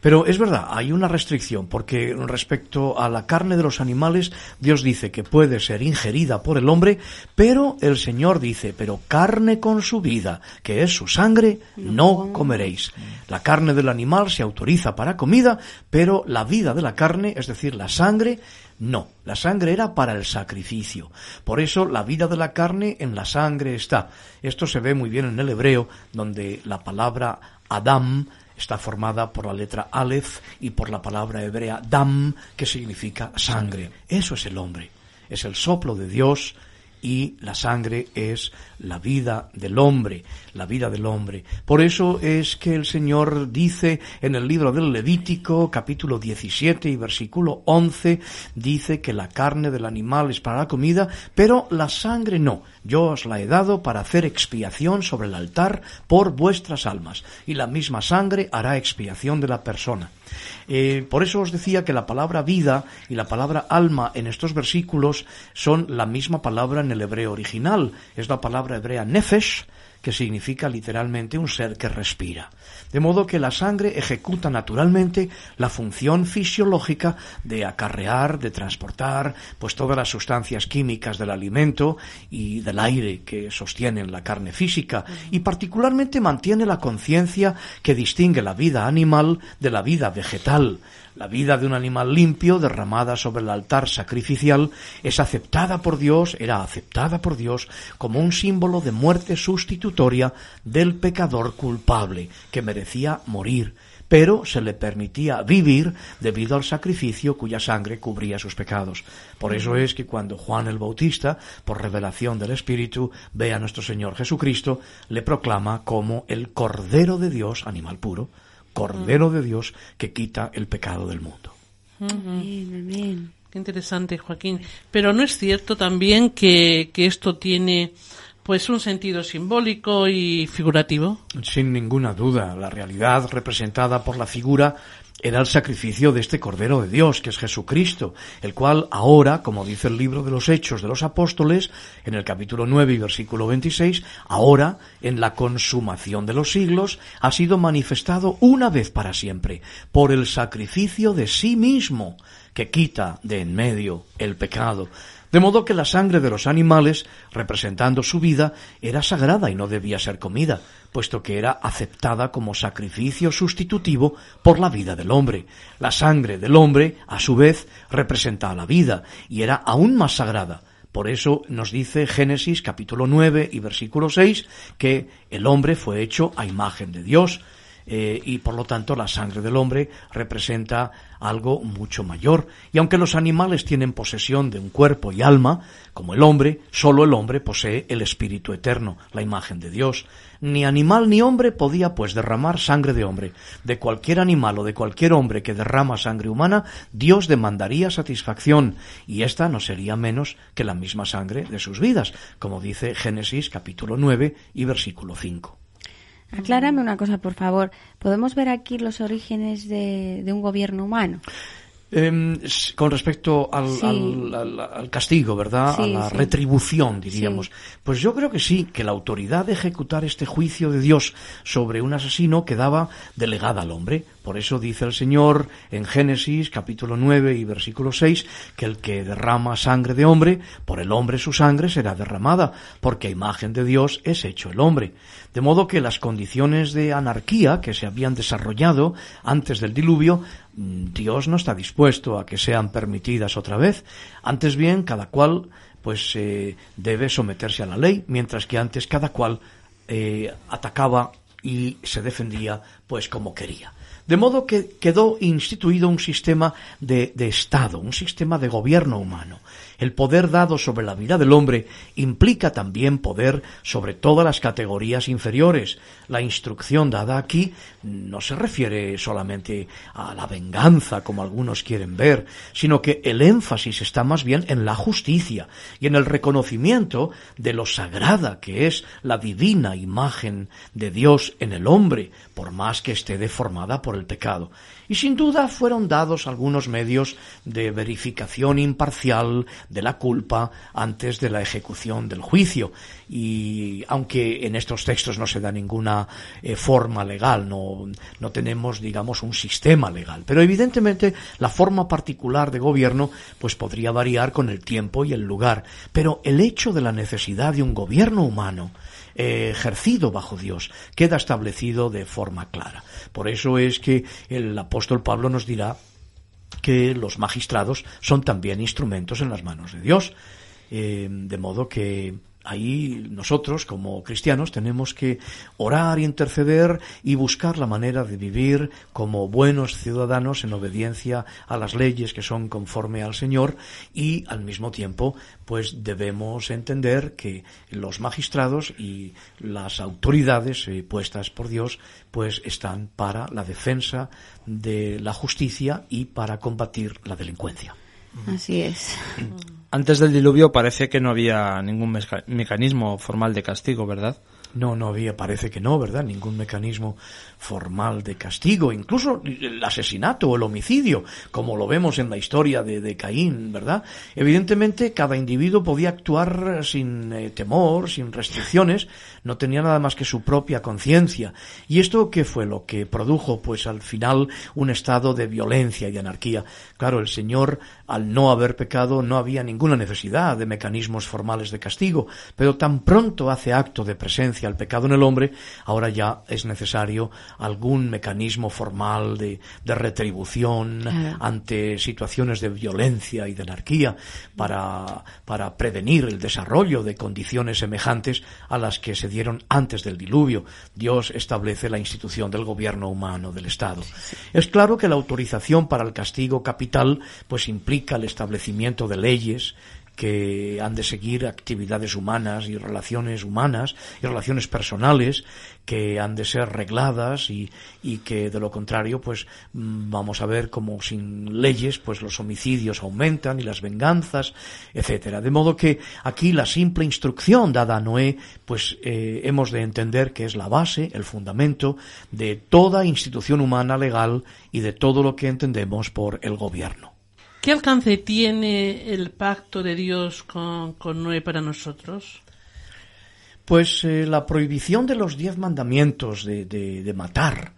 Pero es verdad, hay una restricción, porque respecto a la carne de los animales, Dios dice que puede ser ingerida por el hombre, pero el Señor dice, pero carne con su vida, que es su sangre, no comeréis. La carne del animal se autoriza para comida, pero la vida de la carne, es decir, la sangre, no, la sangre era para el sacrificio. Por eso la vida de la carne en la sangre está. Esto se ve muy bien en el hebreo, donde la palabra Adam está formada por la letra Aleph y por la palabra hebrea Dam, que significa sangre. Eso es el hombre. Es el soplo de Dios y la sangre es la vida del hombre, la vida del hombre. Por eso es que el Señor dice en el libro del Levítico, capítulo 17 y versículo 11, dice que la carne del animal es para la comida, pero la sangre no. Yo os la he dado para hacer expiación sobre el altar por vuestras almas, y la misma sangre hará expiación de la persona. Eh, por eso os decía que la palabra vida y la palabra alma en estos versículos son la misma palabra en el hebreo original. Es la palabra hebrea nefesh, que significa literalmente un ser que respira. De modo que la sangre ejecuta naturalmente la función fisiológica de acarrear, de transportar, pues todas las sustancias químicas del alimento y del aire que sostienen la carne física, y particularmente mantiene la conciencia que distingue la vida animal de la vida vegetal, la vida de un animal limpio derramada sobre el altar sacrificial es aceptada por Dios, era aceptada por Dios como un símbolo de muerte sustitutoria del pecador culpable que merecía morir, pero se le permitía vivir debido al sacrificio cuya sangre cubría sus pecados. Por eso es que cuando Juan el Bautista, por revelación del Espíritu, ve a nuestro Señor Jesucristo, le proclama como el Cordero de Dios, animal puro, Cordero de Dios que quita el pecado del mundo. Qué interesante, Joaquín. Pero no es cierto también que, que esto tiene pues un sentido simbólico y figurativo. Sin ninguna duda, la realidad representada por la figura era el sacrificio de este Cordero de Dios, que es Jesucristo, el cual ahora, como dice el libro de los Hechos de los Apóstoles, en el capítulo 9 y versículo 26, ahora, en la consumación de los siglos, ha sido manifestado una vez para siempre, por el sacrificio de sí mismo, que quita de en medio el pecado de modo que la sangre de los animales, representando su vida, era sagrada y no debía ser comida, puesto que era aceptada como sacrificio sustitutivo por la vida del hombre. La sangre del hombre, a su vez, representaba la vida y era aún más sagrada. Por eso nos dice Génesis capítulo 9 y versículo 6 que el hombre fue hecho a imagen de Dios, eh, y por lo tanto la sangre del hombre representa algo mucho mayor. Y aunque los animales tienen posesión de un cuerpo y alma, como el hombre, solo el hombre posee el espíritu eterno, la imagen de Dios. Ni animal ni hombre podía pues derramar sangre de hombre. De cualquier animal o de cualquier hombre que derrama sangre humana, Dios demandaría satisfacción, y esta no sería menos que la misma sangre de sus vidas, como dice Génesis capítulo 9 y versículo 5. Aclárame una cosa, por favor. ¿Podemos ver aquí los orígenes de, de un gobierno humano? Eh, con respecto al, Sí. al- al- al castigo, ¿verdad? a la sí. retribución, diríamos. Pues yo creo que sí, que la autoridad de ejecutar este juicio de Dios sobre un asesino quedaba delegada al hombre. Por eso dice el Señor en Génesis capítulo 9 y versículo 6 que el que derrama sangre de hombre, por el hombre su sangre será derramada, porque a imagen de Dios es hecho el hombre. De modo que las condiciones de anarquía que se habían desarrollado antes del diluvio mm, Dios no está dispuesto a que sean permitidas otra vez. Antes bien, cada cual pues eh, debe someterse a la ley, mientras que antes cada cual eh, atacaba y se defendía pues como quería. De modo que quedó instituido un sistema de, Estado, un sistema de gobierno humano. El poder dado sobre la vida del hombre implica también poder sobre todas las categorías inferiores. La instrucción dada aquí no se refiere solamente a la venganza, como algunos quieren ver, sino que el énfasis está más bien en la justicia y en el reconocimiento de lo sagrada que es la divina imagen de Dios en el hombre, por más que esté deformada por el pecado. Y sin duda fueron dados algunos medios de verificación imparcial de la culpa antes de la ejecución del juicio. Y aunque en estos textos no se da ninguna eh, forma legal, no, no tenemos, digamos, un sistema legal. Pero evidentemente la forma particular de gobierno pues podría variar con el tiempo y el lugar. Pero el hecho de la necesidad de un gobierno humano eh, ejercido bajo Dios queda establecido de forma clara. Por eso es que el apóstol Pablo nos dirá que los magistrados son también instrumentos en las manos de Dios. Eh, de modo que ahí nosotros como cristianos tenemos que orar, interceder y buscar la manera de vivir como buenos ciudadanos en obediencia a las leyes que son conforme al Señor y al mismo tiempo pues debemos entender que los magistrados y las autoridades eh, puestas por Dios pues están para la defensa de la justicia y para combatir la delincuencia. Así es. Antes del diluvio parece que no había ningún meca- mecanismo formal de castigo, ¿verdad? No, no había, parece que no, ¿verdad? Ningún mecanismo formal de castigo, incluso el asesinato o el homicidio, como lo vemos en la historia de, de Caín, ¿verdad? Evidentemente, cada individuo podía actuar sin eh, temor, sin restricciones, no tenía nada más que su propia conciencia. ¿Y esto qué fue lo que produjo? Pues al final un estado de violencia y anarquía. Claro, el Señor, al no haber pecado, no había ninguna necesidad de mecanismos formales de castigo, pero tan pronto hace acto de presencia el pecado en el hombre, ahora ya es necesario algún mecanismo formal de, de retribución Claro. ante situaciones de violencia y de anarquía para, para prevenir el desarrollo de condiciones semejantes a las que se dieron antes del diluvio. Dios establece la institución del gobierno humano, del Estado. Es claro que la autorización para el castigo capital pues implica el establecimiento de leyes que han de seguir actividades humanas y relaciones humanas y relaciones personales que han de ser regladas y, y que de lo contrario pues mm, vamos a ver como sin leyes pues los homicidios aumentan y las venganzas etcétera. De modo que aquí la simple instrucción dada a Noé pues eh, hemos de entender que es la base el fundamento de toda institución humana legal y de todo lo que entendemos por el gobierno ¿Qué alcance tiene el pacto de Dios con, con Noé para nosotros? Pues eh, la prohibición de los diez mandamientos de, de, matar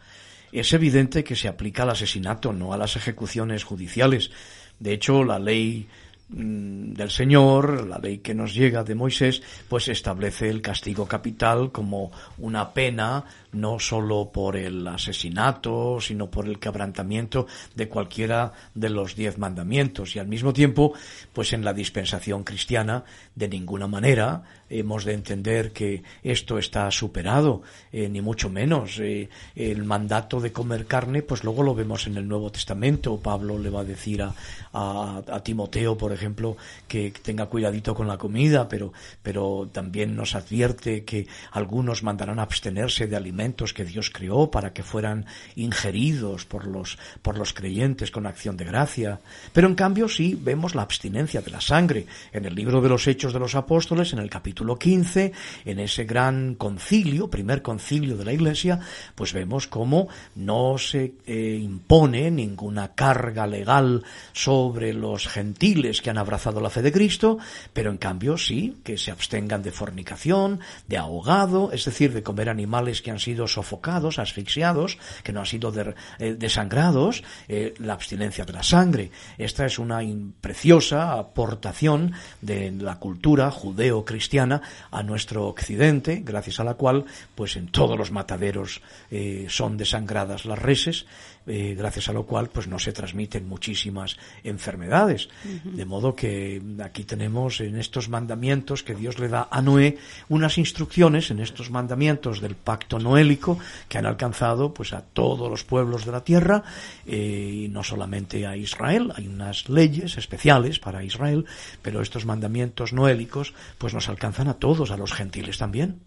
es evidente que se aplica al asesinato, no a las ejecuciones judiciales. De hecho, la ley mm, del Señor, la ley que nos llega de Moisés, pues establece el castigo capital como una pena no solo por el asesinato, sino por el quebrantamiento de cualquiera de los diez mandamientos. Y al mismo tiempo, pues en la dispensación cristiana, de ninguna manera hemos de entender que esto está superado, eh, ni mucho menos. Eh, el mandato de comer carne, pues luego lo vemos en el Nuevo Testamento. Pablo le va a decir a, a, Timoteo, por ejemplo, que tenga cuidadito con la comida, pero, pero también nos advierte que algunos mandarán abstenerse de alimentos que Dios creó para que fueran ingeridos por los, por los creyentes con acción de gracia. Pero en cambio sí vemos la abstinencia de la sangre. En el libro de los Hechos de los Apóstoles, en el capítulo capítulo 15, en ese gran concilio, primer concilio de la Iglesia, pues vemos cómo no se eh, impone ninguna carga legal sobre los gentiles que han abrazado la fe de Cristo, pero en cambio sí que se abstengan de fornicación, de ahogado, es decir, de comer animales que han sido sofocados, asfixiados, que no han sido eh, desangrados, eh, la abstinencia de la sangre. Esta es una preciosa aportación de la cultura judeo-cristiana a nuestro occidente, gracias a la cual, pues en todos los mataderos eh, son desangradas las reses, eh, gracias a lo cual, pues no se transmiten muchísimas enfermedades. De modo que aquí tenemos en estos mandamientos que Dios le da a Noé unas instrucciones en estos mandamientos del pacto noélico que han alcanzado pues a todos los pueblos de la tierra eh, y no solamente a Israel. Hay unas leyes especiales para Israel, pero estos mandamientos noélicos pues nos alcanzan a todos, a los gentiles también.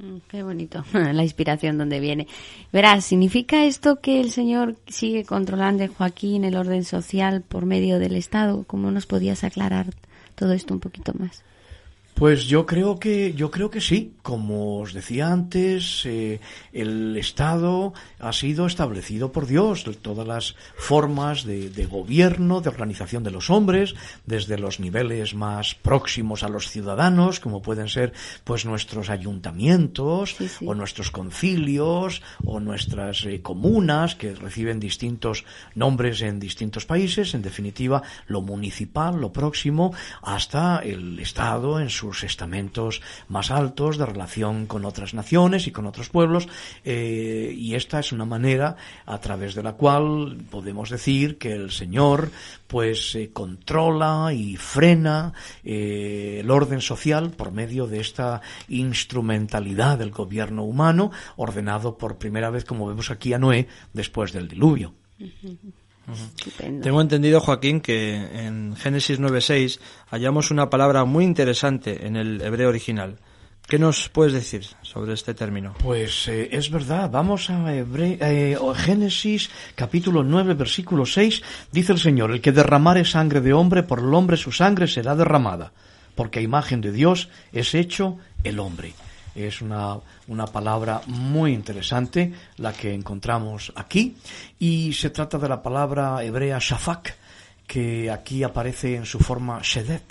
Mm, qué bonito, la inspiración donde viene. Verás, ¿significa esto que el Señor sigue controlando en Joaquín el orden social por medio del Estado? ¿Cómo nos podías aclarar todo esto un poquito más? Pues yo creo que yo creo que sí. Como os decía antes, eh, el Estado ha sido establecido por Dios. Todas las formas de, gobierno, de organización de los hombres, desde los niveles más próximos a los ciudadanos, como pueden ser pues nuestros ayuntamientos o nuestros concilios o nuestras eh, comunas que reciben distintos nombres en distintos países. En definitiva, lo municipal, lo próximo, hasta el Estado en su estamentos más altos de relación con otras naciones y con otros pueblos, eh, y esta es una manera a través de la cual podemos decir que el Señor pues eh, controla y frena eh, el orden social por medio de esta instrumentalidad del gobierno humano ordenado por primera vez, como vemos aquí a Noé, después del diluvio. Tengo entendido, Joaquín, que en Génesis 9.6 hallamos una palabra muy interesante en el hebreo original. ¿Qué nos puedes decir sobre este término? Pues eh, es verdad, vamos a eh, Génesis capítulo 9 versículo 6, dice el Señor, el que derramare sangre de hombre, por el hombre su sangre será derramada, porque a imagen de Dios es hecho el hombre. Es una, una palabra muy interesante la que encontramos aquí y se trata de la palabra hebrea shafak que aquí aparece en su forma shedet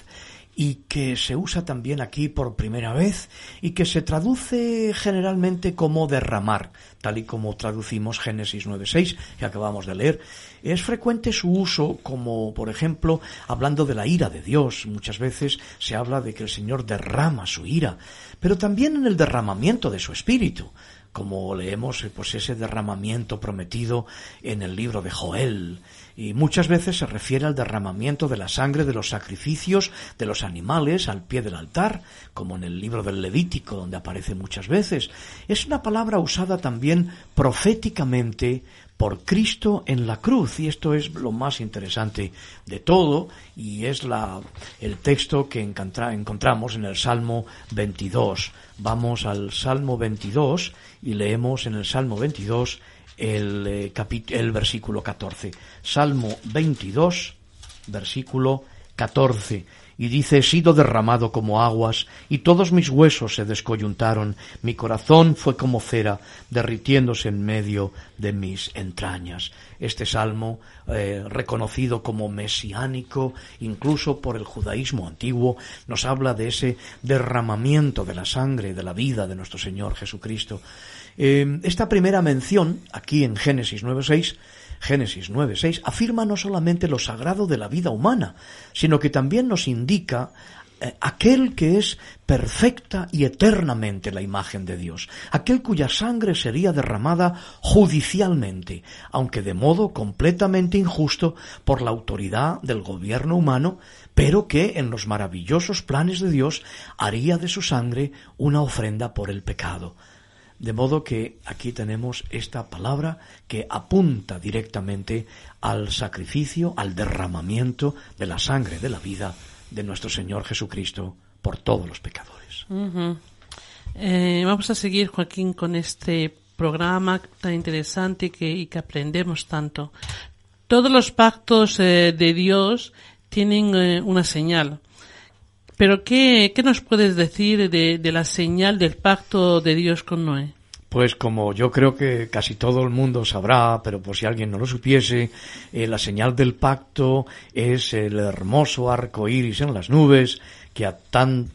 y que se usa también aquí por primera vez y que se traduce generalmente como derramar, tal y como traducimos Génesis 9.6 que acabamos de leer. Es frecuente su uso como, por ejemplo, hablando de la ira de Dios. Muchas veces se habla de que el Señor derrama su ira, pero también en el derramamiento de su espíritu como leemos pues ese derramamiento prometido en el libro de Joel, y muchas veces se refiere al derramamiento de la sangre de los sacrificios de los animales al pie del altar, como en el libro del Levítico, donde aparece muchas veces. Es una palabra usada también proféticamente por Cristo en la cruz y esto es lo más interesante de todo y es la, el texto que encontramos en el Salmo 22. Vamos al Salmo 22 y leemos en el Salmo 22 el, eh, el versículo 14. Salmo 22, versículo 14. Y dice, he sido derramado como aguas, y todos mis huesos se descoyuntaron, mi corazón fue como cera, derritiéndose en medio de mis entrañas. Este salmo, eh, reconocido como mesiánico, incluso por el judaísmo antiguo, nos habla de ese derramamiento de la sangre, de la vida de nuestro Señor Jesucristo. Eh, esta primera mención, aquí en Génesis 9.6, Génesis 9.6, afirma no solamente lo sagrado de la vida humana, sino que también nos indica eh, aquel que es perfecta y eternamente la imagen de Dios, aquel cuya sangre sería derramada judicialmente, aunque de modo completamente injusto por la autoridad del gobierno humano, pero que en los maravillosos planes de Dios haría de su sangre una ofrenda por el pecado. De modo que aquí tenemos esta palabra que apunta directamente al sacrificio, al derramamiento de la sangre de la vida de nuestro Señor Jesucristo por todos los pecadores. Eh, vamos a seguir, Joaquín, con este programa tan interesante que, y que aprendemos tanto. Todos los pactos eh, de Dios tienen eh, una señal. Pero ¿qué, ¿qué, nos puedes decir de, de la señal del pacto de Dios con Noé? Pues como yo creo que casi todo el mundo sabrá, pero por si alguien no lo supiese, eh, la señal del pacto es el hermoso arco iris en las nubes que a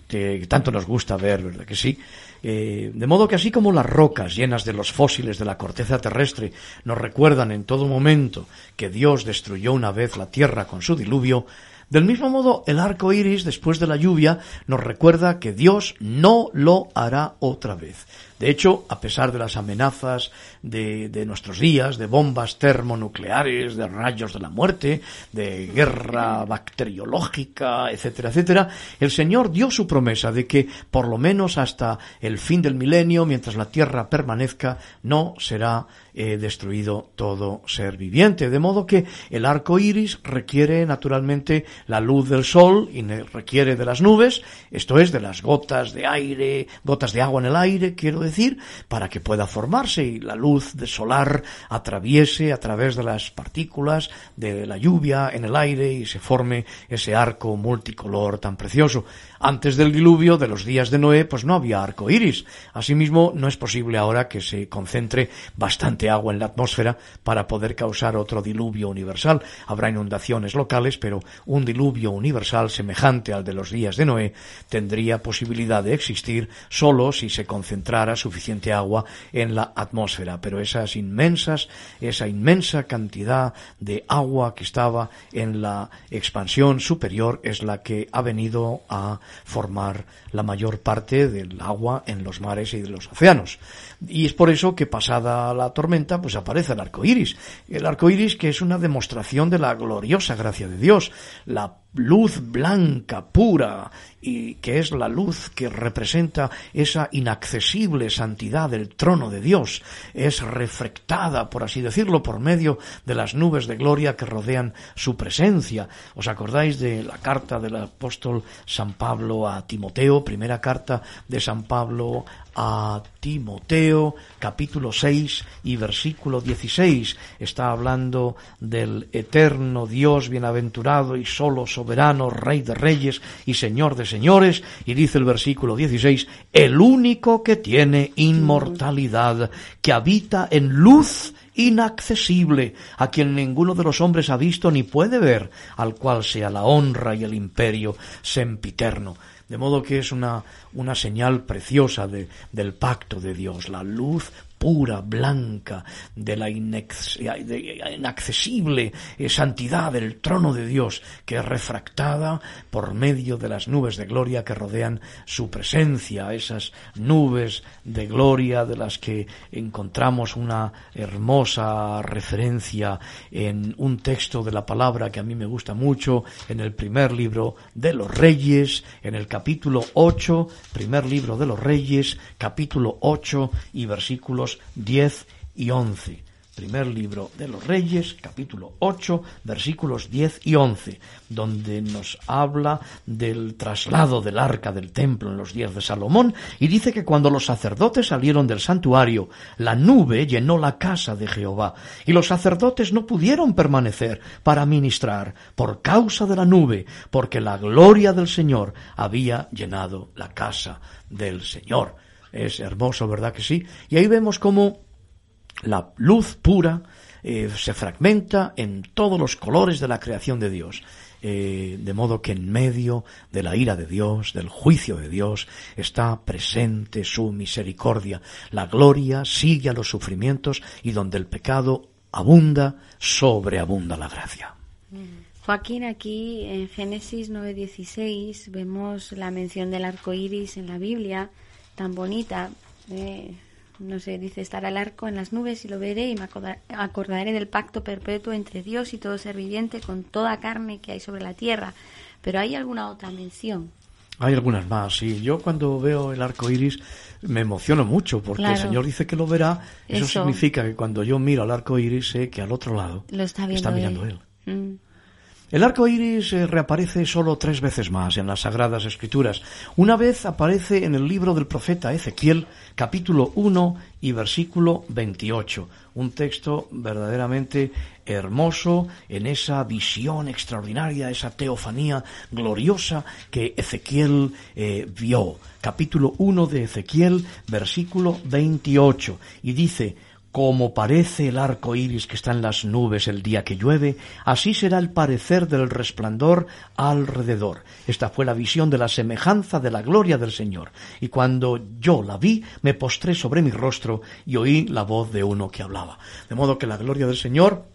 que tanto nos gusta ver, ¿verdad que sí? Eh, de modo que así como las rocas llenas de los fósiles de la corteza terrestre nos recuerdan en todo momento que Dios destruyó una vez la tierra con su diluvio, del mismo modo, el arco iris, después de la lluvia, nos recuerda que Dios no lo hará otra vez. De hecho, a pesar de las amenazas de, de, nuestros días, de bombas termonucleares, de rayos de la muerte, de guerra bacteriológica, etcétera, etcétera, el Señor dio su promesa de que, por lo menos hasta el fin del milenio, mientras la Tierra permanezca, no será eh, destruido todo ser viviente. De modo que el arco iris requiere naturalmente la luz del sol y requiere de las nubes, esto es, de las gotas de aire, gotas de agua en el aire, quiero decir, decir, para que pueda formarse y la luz solar atraviese a través de las partículas de la lluvia en el aire y se forme ese arco multicolor tan precioso. Antes del diluvio de los días de Noé, pues no había arco iris. Asimismo, no es posible ahora que se concentre bastante agua en la atmósfera para poder causar otro diluvio universal. Habrá inundaciones locales, pero un diluvio universal semejante al de los días de Noé tendría posibilidad de existir solo si se concentrara suficiente agua en la atmósfera. Pero esas inmensas, esa inmensa cantidad de agua que estaba en la expansión superior es la que ha venido a formar la mayor parte del agua en los mares y de los océanos. Y es por eso que pasada la tormenta, pues aparece el arco iris. El arco iris que es una demostración de la gloriosa gracia de Dios, la luz blanca, pura, y que es la luz que representa esa inaccesible santidad del trono de Dios, es reflectada, por así decirlo, por medio de las nubes de gloria que rodean su presencia. ¿Os acordáis de la carta del apóstol San Pablo a Timoteo, primera carta de San Pablo a Timoteo, capítulo 6 y versículo 16. Está hablando del eterno Dios bienaventurado y solo soberano, Rey de reyes y Señor de señores. Y dice el versículo 16, el único que tiene inmortalidad, que habita en luz inaccesible, a quien ninguno de los hombres ha visto ni puede ver, al cual sea la honra y el imperio sempiterno. De modo que es una, una señal preciosa de, del pacto de Dios, la luz pura, blanca, de la inaccesible eh, santidad del trono de Dios, que es refractada por medio de las nubes de gloria que rodean su presencia, esas nubes de gloria de las que encontramos una hermosa referencia en un texto de la palabra que a mí me gusta mucho, en el primer libro de los Reyes, en el capítulo 8, primer libro de los Reyes, capítulo 8 y versículos 10 y 11. Primer libro de los Reyes, capítulo 8, versículos 10 y 11, donde nos habla del traslado del arca del templo en los días de Salomón, y dice que cuando los sacerdotes salieron del santuario, la nube llenó la casa de Jehová, y los sacerdotes no pudieron permanecer para ministrar por causa de la nube, porque la gloria del Señor había llenado la casa del Señor. Es hermoso, ¿verdad que sí? Y ahí vemos cómo la luz pura eh, se fragmenta en todos los colores de la creación de Dios. Eh, de modo que en medio de la ira de Dios, del juicio de Dios, está presente su misericordia. La gloria sigue a los sufrimientos y donde el pecado abunda, sobreabunda la gracia. Joaquín, aquí en Génesis 9:16 vemos la mención del arco iris en la Biblia, tan bonita. eh, no sé, dice: estará el arco en las nubes y lo veré y me acorda- acordaré del pacto perpetuo entre Dios y todo ser viviente con toda carne que hay sobre la tierra. Pero hay alguna otra mención. Hay algunas más, sí. Yo cuando veo el arco iris me emociono mucho porque el. Señor dice que lo verá. Eso, Eso. significa que cuando yo miro al arco iris sé que al otro lado Lo está viendo mirando él. él. Mm. El arco iris eh, reaparece solo tres veces más en las Sagradas Escrituras. Una vez aparece en el libro del profeta Ezequiel, capítulo 1 y versículo 28. Un texto verdaderamente hermoso en esa visión extraordinaria, esa teofanía gloriosa que Ezequiel eh, vio. Capítulo 1 de Ezequiel, versículo 28. Y dice, como parece el arco iris que está en las nubes el día que llueve, así será el parecer del resplandor alrededor. Esta fue la visión de la semejanza de la gloria del Señor. Y cuando yo la vi, me postré sobre mi rostro y oí la voz de uno que hablaba. De modo que la gloria del Señor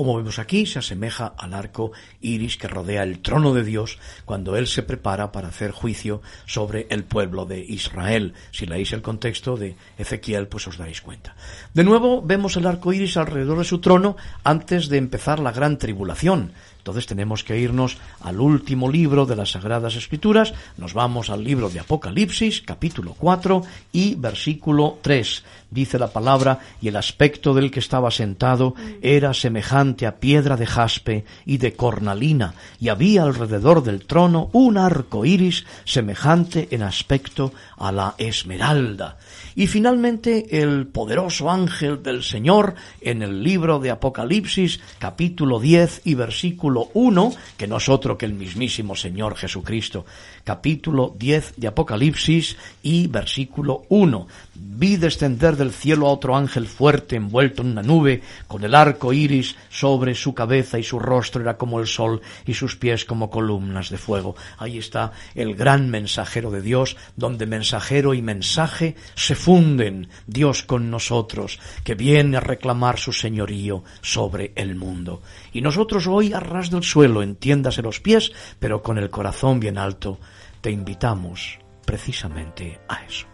como vemos aquí, se asemeja al arco iris que rodea el trono de Dios cuando Él se prepara para hacer juicio sobre el pueblo de Israel. Si leéis el contexto de Ezequiel, pues os daréis cuenta. De nuevo, vemos el arco iris alrededor de su trono antes de empezar la gran tribulación. Entonces tenemos que irnos al último libro de las Sagradas Escrituras. Nos vamos al libro de Apocalipsis, capítulo 4 y versículo 3. Dice la palabra, y el aspecto del que estaba sentado era semejante a piedra de jaspe y de cornalina, y había alrededor del trono un arco iris semejante en aspecto a la esmeralda. Y finalmente el poderoso ángel del Señor en el libro de Apocalipsis, capítulo 10 y versículo 1, que no es otro que el mismísimo Señor Jesucristo. Capítulo 10 de Apocalipsis y versículo 1. Vi descender del cielo a otro ángel fuerte envuelto en una nube, con el arco iris sobre su cabeza y su rostro era como el sol y sus pies como columnas de fuego. Ahí está el gran mensajero de Dios, donde mensajero y mensaje se funden, Dios con nosotros, que viene a reclamar su señorío sobre el mundo. Y nosotros hoy a ras del suelo, entiéndase los pies, pero con el corazón bien alto, te invitamos precisamente a eso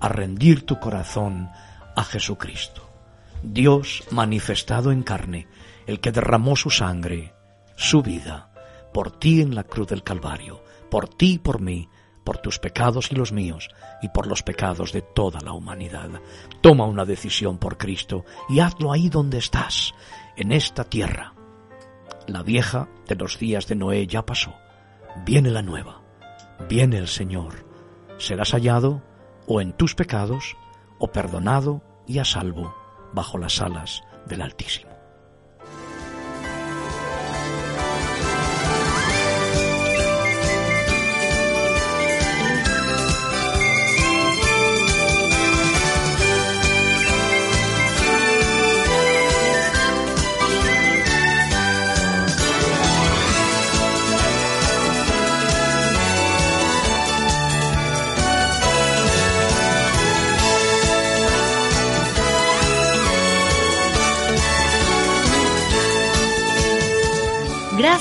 a rendir tu corazón a Jesucristo, Dios manifestado en carne, el que derramó su sangre, su vida, por ti en la cruz del Calvario, por ti y por mí, por tus pecados y los míos, y por los pecados de toda la humanidad. Toma una decisión por Cristo y hazlo ahí donde estás, en esta tierra. La vieja de los días de Noé ya pasó, viene la nueva, viene el Señor. Serás hallado o en tus pecados, o perdonado y a salvo bajo las alas del Altísimo.